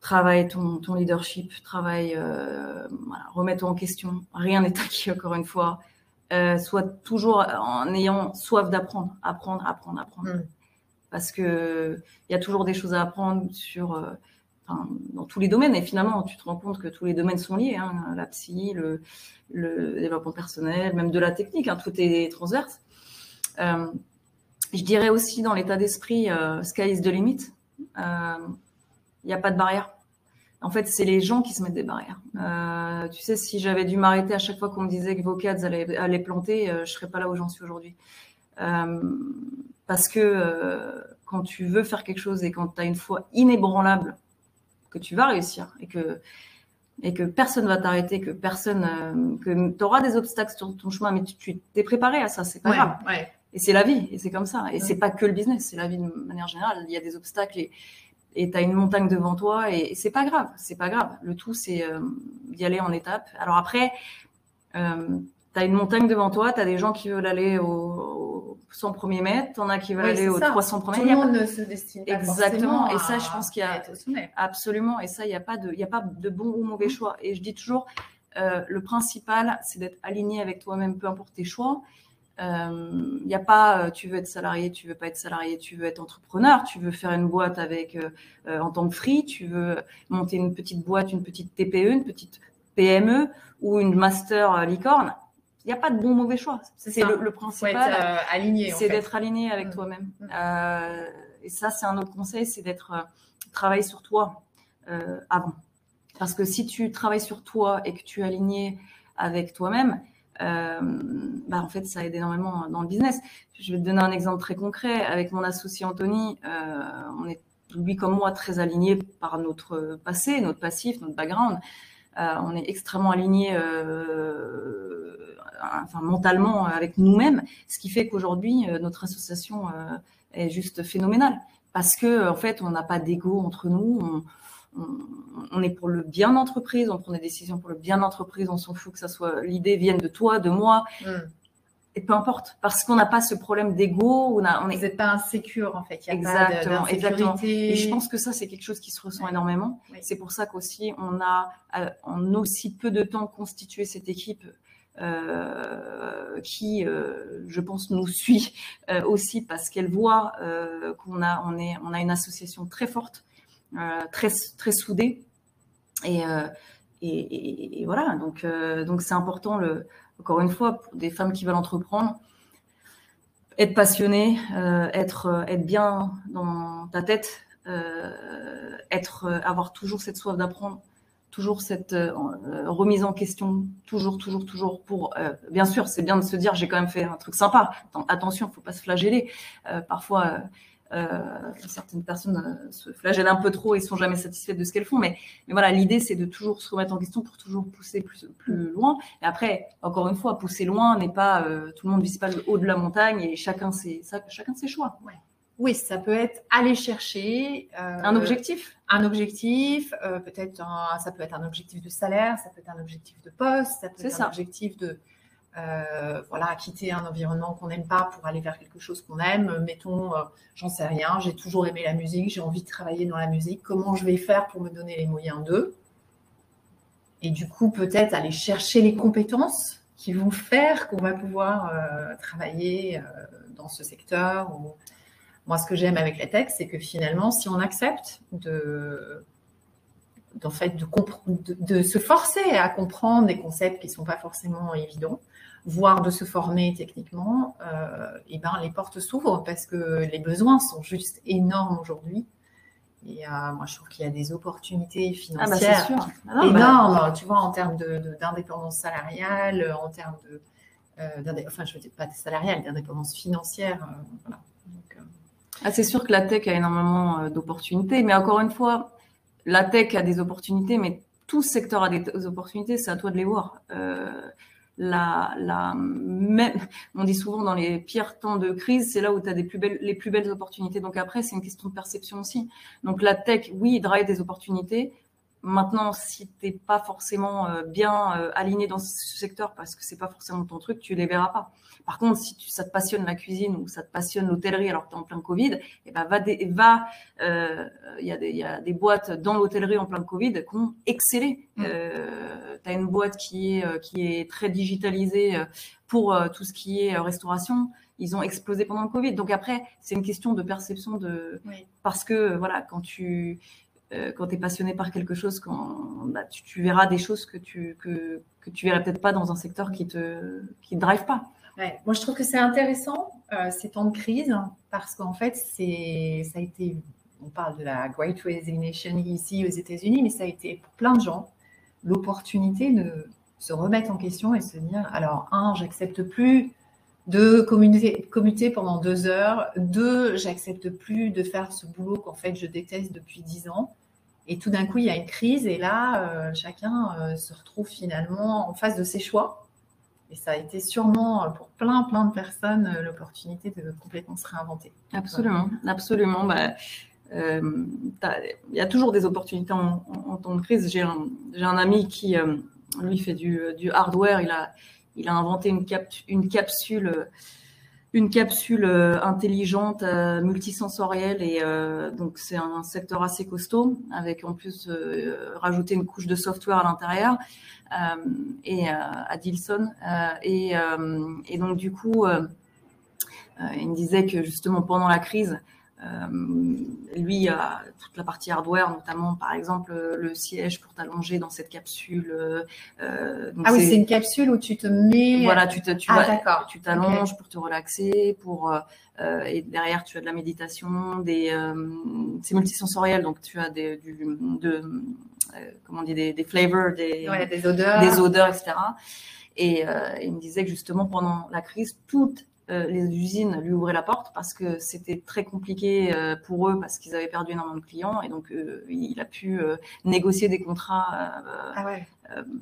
travaille ton, leadership. Travaille, voilà, remets-toi en question. Rien n'est acquis encore une fois. sois toujours en ayant soif d'apprendre, apprendre, apprendre, apprendre. Mm parce que il y a toujours des choses à apprendre sur euh, dans tous les domaines. Et finalement, tu te rends compte que tous les domaines sont liés. Hein, la psy, le, développement personnel, même de la technique, hein, tout est transverse. Euh, je dirais aussi dans l'état d'esprit, euh, sky is the limit. Il n'y a pas de barrière. En fait, c'est les gens qui se mettent des barrières. tu sais, si j'avais dû m'arrêter à chaque fois qu'on me disait que vos cadres allaient, planter, je serais pas là où j'en suis aujourd'hui. Parce que euh, quand tu veux faire quelque chose et quand tu as une foi inébranlable que tu vas réussir et que, et que personne va t'arrêter, que personne, euh, que tu auras des obstacles sur ton chemin, mais tu t'es préparé à ça, c'est pas grave. Et c'est la vie, et c'est comme ça. Et c'est pas que le business, c'est la vie de manière générale. Il y a des obstacles et tu as une montagne devant toi et, c'est pas grave, c'est pas grave. Le tout, c'est euh, d'y aller en étapes. Alors après, euh, tu as une montagne devant toi, tu as des gens qui veulent aller au, 100 premiers mètres, t'en as qui veulent aller aux 300 premiers mètres. Tout le monde ne se destine pas Exactement. Et ça, je pense qu'il y a absolument. Et ça, il n'y a pas de, il y a pas de bon ou mauvais mm. choix. Et je dis toujours, euh, le principal, c'est d'être aligné avec toi-même, peu importe tes choix. Il euh, n'y a pas, euh, tu veux être salarié, tu veux pas être salarié, tu veux être entrepreneur, tu veux faire une boîte avec en tant que free, tu veux monter une petite boîte, une petite TPE, une petite PME ou une master licorne il n'y a pas de bon mauvais choix. C'est le, le, principal. Euh, aligné. C'est d'être aligné avec mm. toi-même. Mm. Euh, et ça, c'est un autre conseil, c'est d'être euh, travailler sur toi euh, avant. Parce que si tu travailles sur toi et que tu es aligné avec toi-même, euh, bah en fait, ça aide énormément dans le business. Je vais te donner un exemple très concret. Avec mon associé Anthony, on est lui comme moi très aligné par notre passé, notre passif, notre background. on est extrêmement aligné enfin, mentalement euh, avec nous-mêmes, ce qui fait qu'aujourd'hui, euh, notre association euh, est juste phénoménale. Parce que, en fait, on n'a pas d'ego entre nous. On, on, est pour le bien d'entreprise, on prend des décisions pour le bien d'entreprise, on s'en fout que ça soit l'idée vienne de toi, de moi. Mm. Et peu importe, parce qu'on n'a pas ce problème d'ego. On, a, on est... Vous n'êtes pas insécure, en fait. Il y a exactement, pas exactement. Et je pense que ça, c'est quelque chose qui se ressent énormément. C'est pour ça qu'aussi, on a, en aussi peu de temps, constitué cette équipe euh, qui, euh, je pense, nous suit euh, aussi parce qu'elle voit qu'on a, on est, on a une association très forte, très, très soudée. Et, voilà, donc donc c'est important, encore une fois, pour des femmes qui veulent entreprendre, être passionné, être, être bien dans ta tête, être, avoir toujours cette soif d'apprendre, toujours cette euh, euh, remise en question, toujours, toujours, toujours pour. Euh, bien sûr, c'est bien de se dire j'ai quand même fait un truc sympa. attention, faut pas se flageller. parfois, certaines personnes se flagellent un peu trop et sont jamais satisfaites de ce qu'elles font. Mais, voilà, l'idée c'est de toujours se remettre en question pour toujours pousser plus, loin. Et après, encore une fois, pousser loin n'est pas tout le monde vise pas le haut de la montagne et chacun ses, chacun ses choix. Oui, ça peut être aller chercher euh, un objectif? Un objectif, euh, peut-être ça peut être un objectif de salaire, ça peut être un objectif de poste, ça peut être un objectif de euh, voilà quitter un environnement qu'on n'aime pas pour aller vers quelque chose qu'on aime. Mettons, j'en sais rien, j'ai toujours aimé la musique, j'ai envie de travailler dans la musique. Comment je vais faire pour me donner les moyens d'eux? Et du coup, peut-être aller chercher les compétences qui vont faire qu'on va pouvoir travailler dans ce secteur ou moi, ce que j'aime avec la tech, c'est que finalement, si on accepte de, fait, de, de, se forcer à comprendre des concepts qui ne sont pas forcément évidents, voire de se former techniquement, euh, et ben, les portes s'ouvrent parce que les besoins sont juste énormes aujourd'hui. Et euh, moi, je trouve qu'il y a des opportunités ah, bah, financières ah bah, énormes, tu vois, en termes d'indépendance salariale, en termes de, euh, enfin, je veux dire pas salariale, d'indépendance financière. Euh, voilà. Ah, c'est sûr que la tech a énormément euh, d'opportunités, mais encore une fois, la tech a des opportunités, mais tout secteur a des opportunités, c'est à toi de les voir. Euh, la, la même, on dit souvent dans les pires temps de crise, c'est là où tu as les plus belles opportunités. Donc après, c'est une question de perception aussi. Donc la tech, oui, drive des opportunités. Maintenant, si t'es pas forcément euh, bien euh, aligné dans ce secteur parce que c'est pas forcément ton truc, tu les verras pas. Par contre, si tu, ça te passionne la cuisine ou ça te passionne l'hôtellerie alors que tu es en plein Covid, eh ben va, va, euh, il y, a des, y a des boîtes dans l'hôtellerie en plein Covid qui ont excellé. Mm. Euh, tu as une boîte qui est, qui est très digitalisée pour tout ce qui est restauration ils ont explosé pendant le Covid. Donc après, c'est une question de perception de parce que voilà, quand tu euh, quand tu es passionné par quelque chose, bah, tu, verras des choses que tu que, que tu verrais peut-être pas dans un secteur qui te qui drive pas. Moi, je trouve que c'est intéressant euh, ces temps de crise parce qu'en fait, ça a été, on parle de la Great Resignation ici aux États-Unis, mais ça a été pour plein de gens l'opportunité de se remettre en question et se dire alors un, j'accepte plus de commuter, pendant deux heures. Deux, j'accepte plus de faire ce boulot qu'en fait je déteste depuis dix ans. Et tout d'un coup, il y a une crise et là, euh, chacun euh, se retrouve finalement en face de ses choix. Et ça a été sûrement euh, pour plein, plein de personnes l'opportunité de complètement se réinventer. Absolument, absolument. Bah, il y a toujours des opportunités en, temps de crise. J'ai un, ami qui, lui, fait du, hardware. Il a, il a inventé une capsule une capsule euh, intelligente, euh, multisensorielle et euh, donc c'est un secteur assez costaud avec en plus rajouter une couche de software à l'intérieur et à Dilson et, et, donc du coup il me disait que justement pendant la crise lui a toute la partie hardware, notamment par exemple le siège pour t'allonger dans cette capsule. Euh, ah oui, c'est une capsule où tu te mets. Voilà, tu te, tu ah, tu t'allonges pour te relaxer, pour euh, et derrière tu as de la méditation, des c'est multisensoriel, donc tu as des du, de comment on dit des, des flavors, des, des odeurs, des odeurs, etc. Et il me disait que justement pendant la crise, toute euh, les usines lui ouvraient la porte parce que c'était très compliqué euh, pour eux parce qu'ils avaient perdu énormément de clients et donc euh, il a pu négocier des contrats ah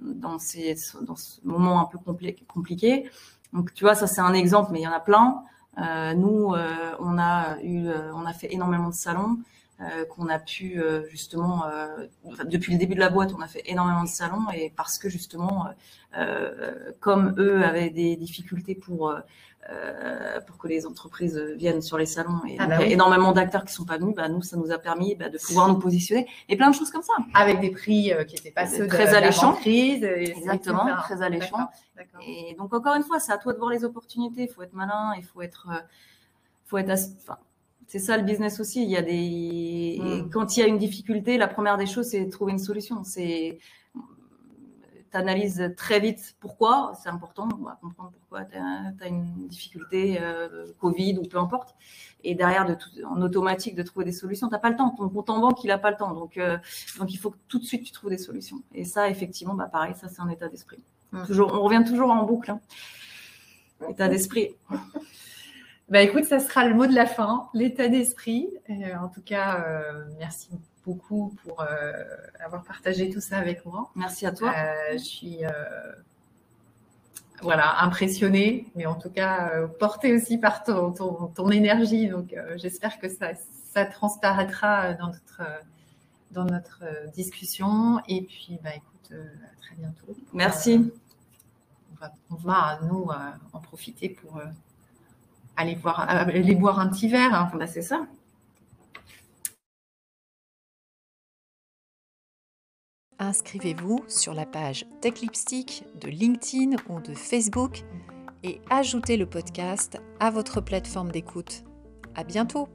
dans, ces, dans ce moment un peu compliqué. Donc tu vois, ça c'est un exemple, mais il y en a plein. nous, on a eu, on a fait énormément de salons. Qu'on a pu justement depuis le début de la boîte on a fait énormément de salons et parce que justement comme eux avaient des difficultés pour euh, pour que les entreprises viennent sur les salons. Et ah bah il y a énormément d'acteurs qui sont pas venus. Bah, nous, ça nous a permis bah, de pouvoir nous positionner et plein de choses comme ça. Avec des prix euh, qui n'étaient pas ceux très alléchants. Exactement, très alléchants. Et donc encore une fois, c'est à toi de voir les opportunités. Il faut être malin, il faut être, euh, faut être, enfin, c'est ça le business aussi. Il y a des, mm. quand il y a une difficulté, la première des choses, c'est de trouver une solution. C'est tu analyses très vite pourquoi, c'est important, on va comprendre pourquoi tu as, une difficulté, euh, Covid ou peu importe. Et derrière, de en automatique, de trouver des solutions, tu n'as pas le temps. Ton compte en banque, il n'a pas le temps. Donc, euh, donc, il faut que tout de suite, tu trouves des solutions. Et ça, effectivement, bah, pareil, ça, c'est un état d'esprit. Mmh. Toujours, on revient toujours en boucle. Hein. État d'esprit. Bah écoute, ça sera le mot de la fin, l'état d'esprit. Euh, en tout cas, merci beaucoup pour euh, avoir partagé tout ça avec moi. Merci à toi. Euh, je suis euh, voilà, impressionnée, mais en tout cas portée aussi par ton, ton, énergie. Donc j'espère que ça, ça transparaîtra dans notre, dans notre discussion. Et puis, bah, écoute, à très bientôt. Merci. on, va, nous, en profiter pour aller, boire un petit verre. Hein. C'est ça. inscrivez-vous sur la page Tech Lipstick de LinkedIn ou de Facebook et ajoutez le podcast à votre plateforme d'écoute. À bientôt!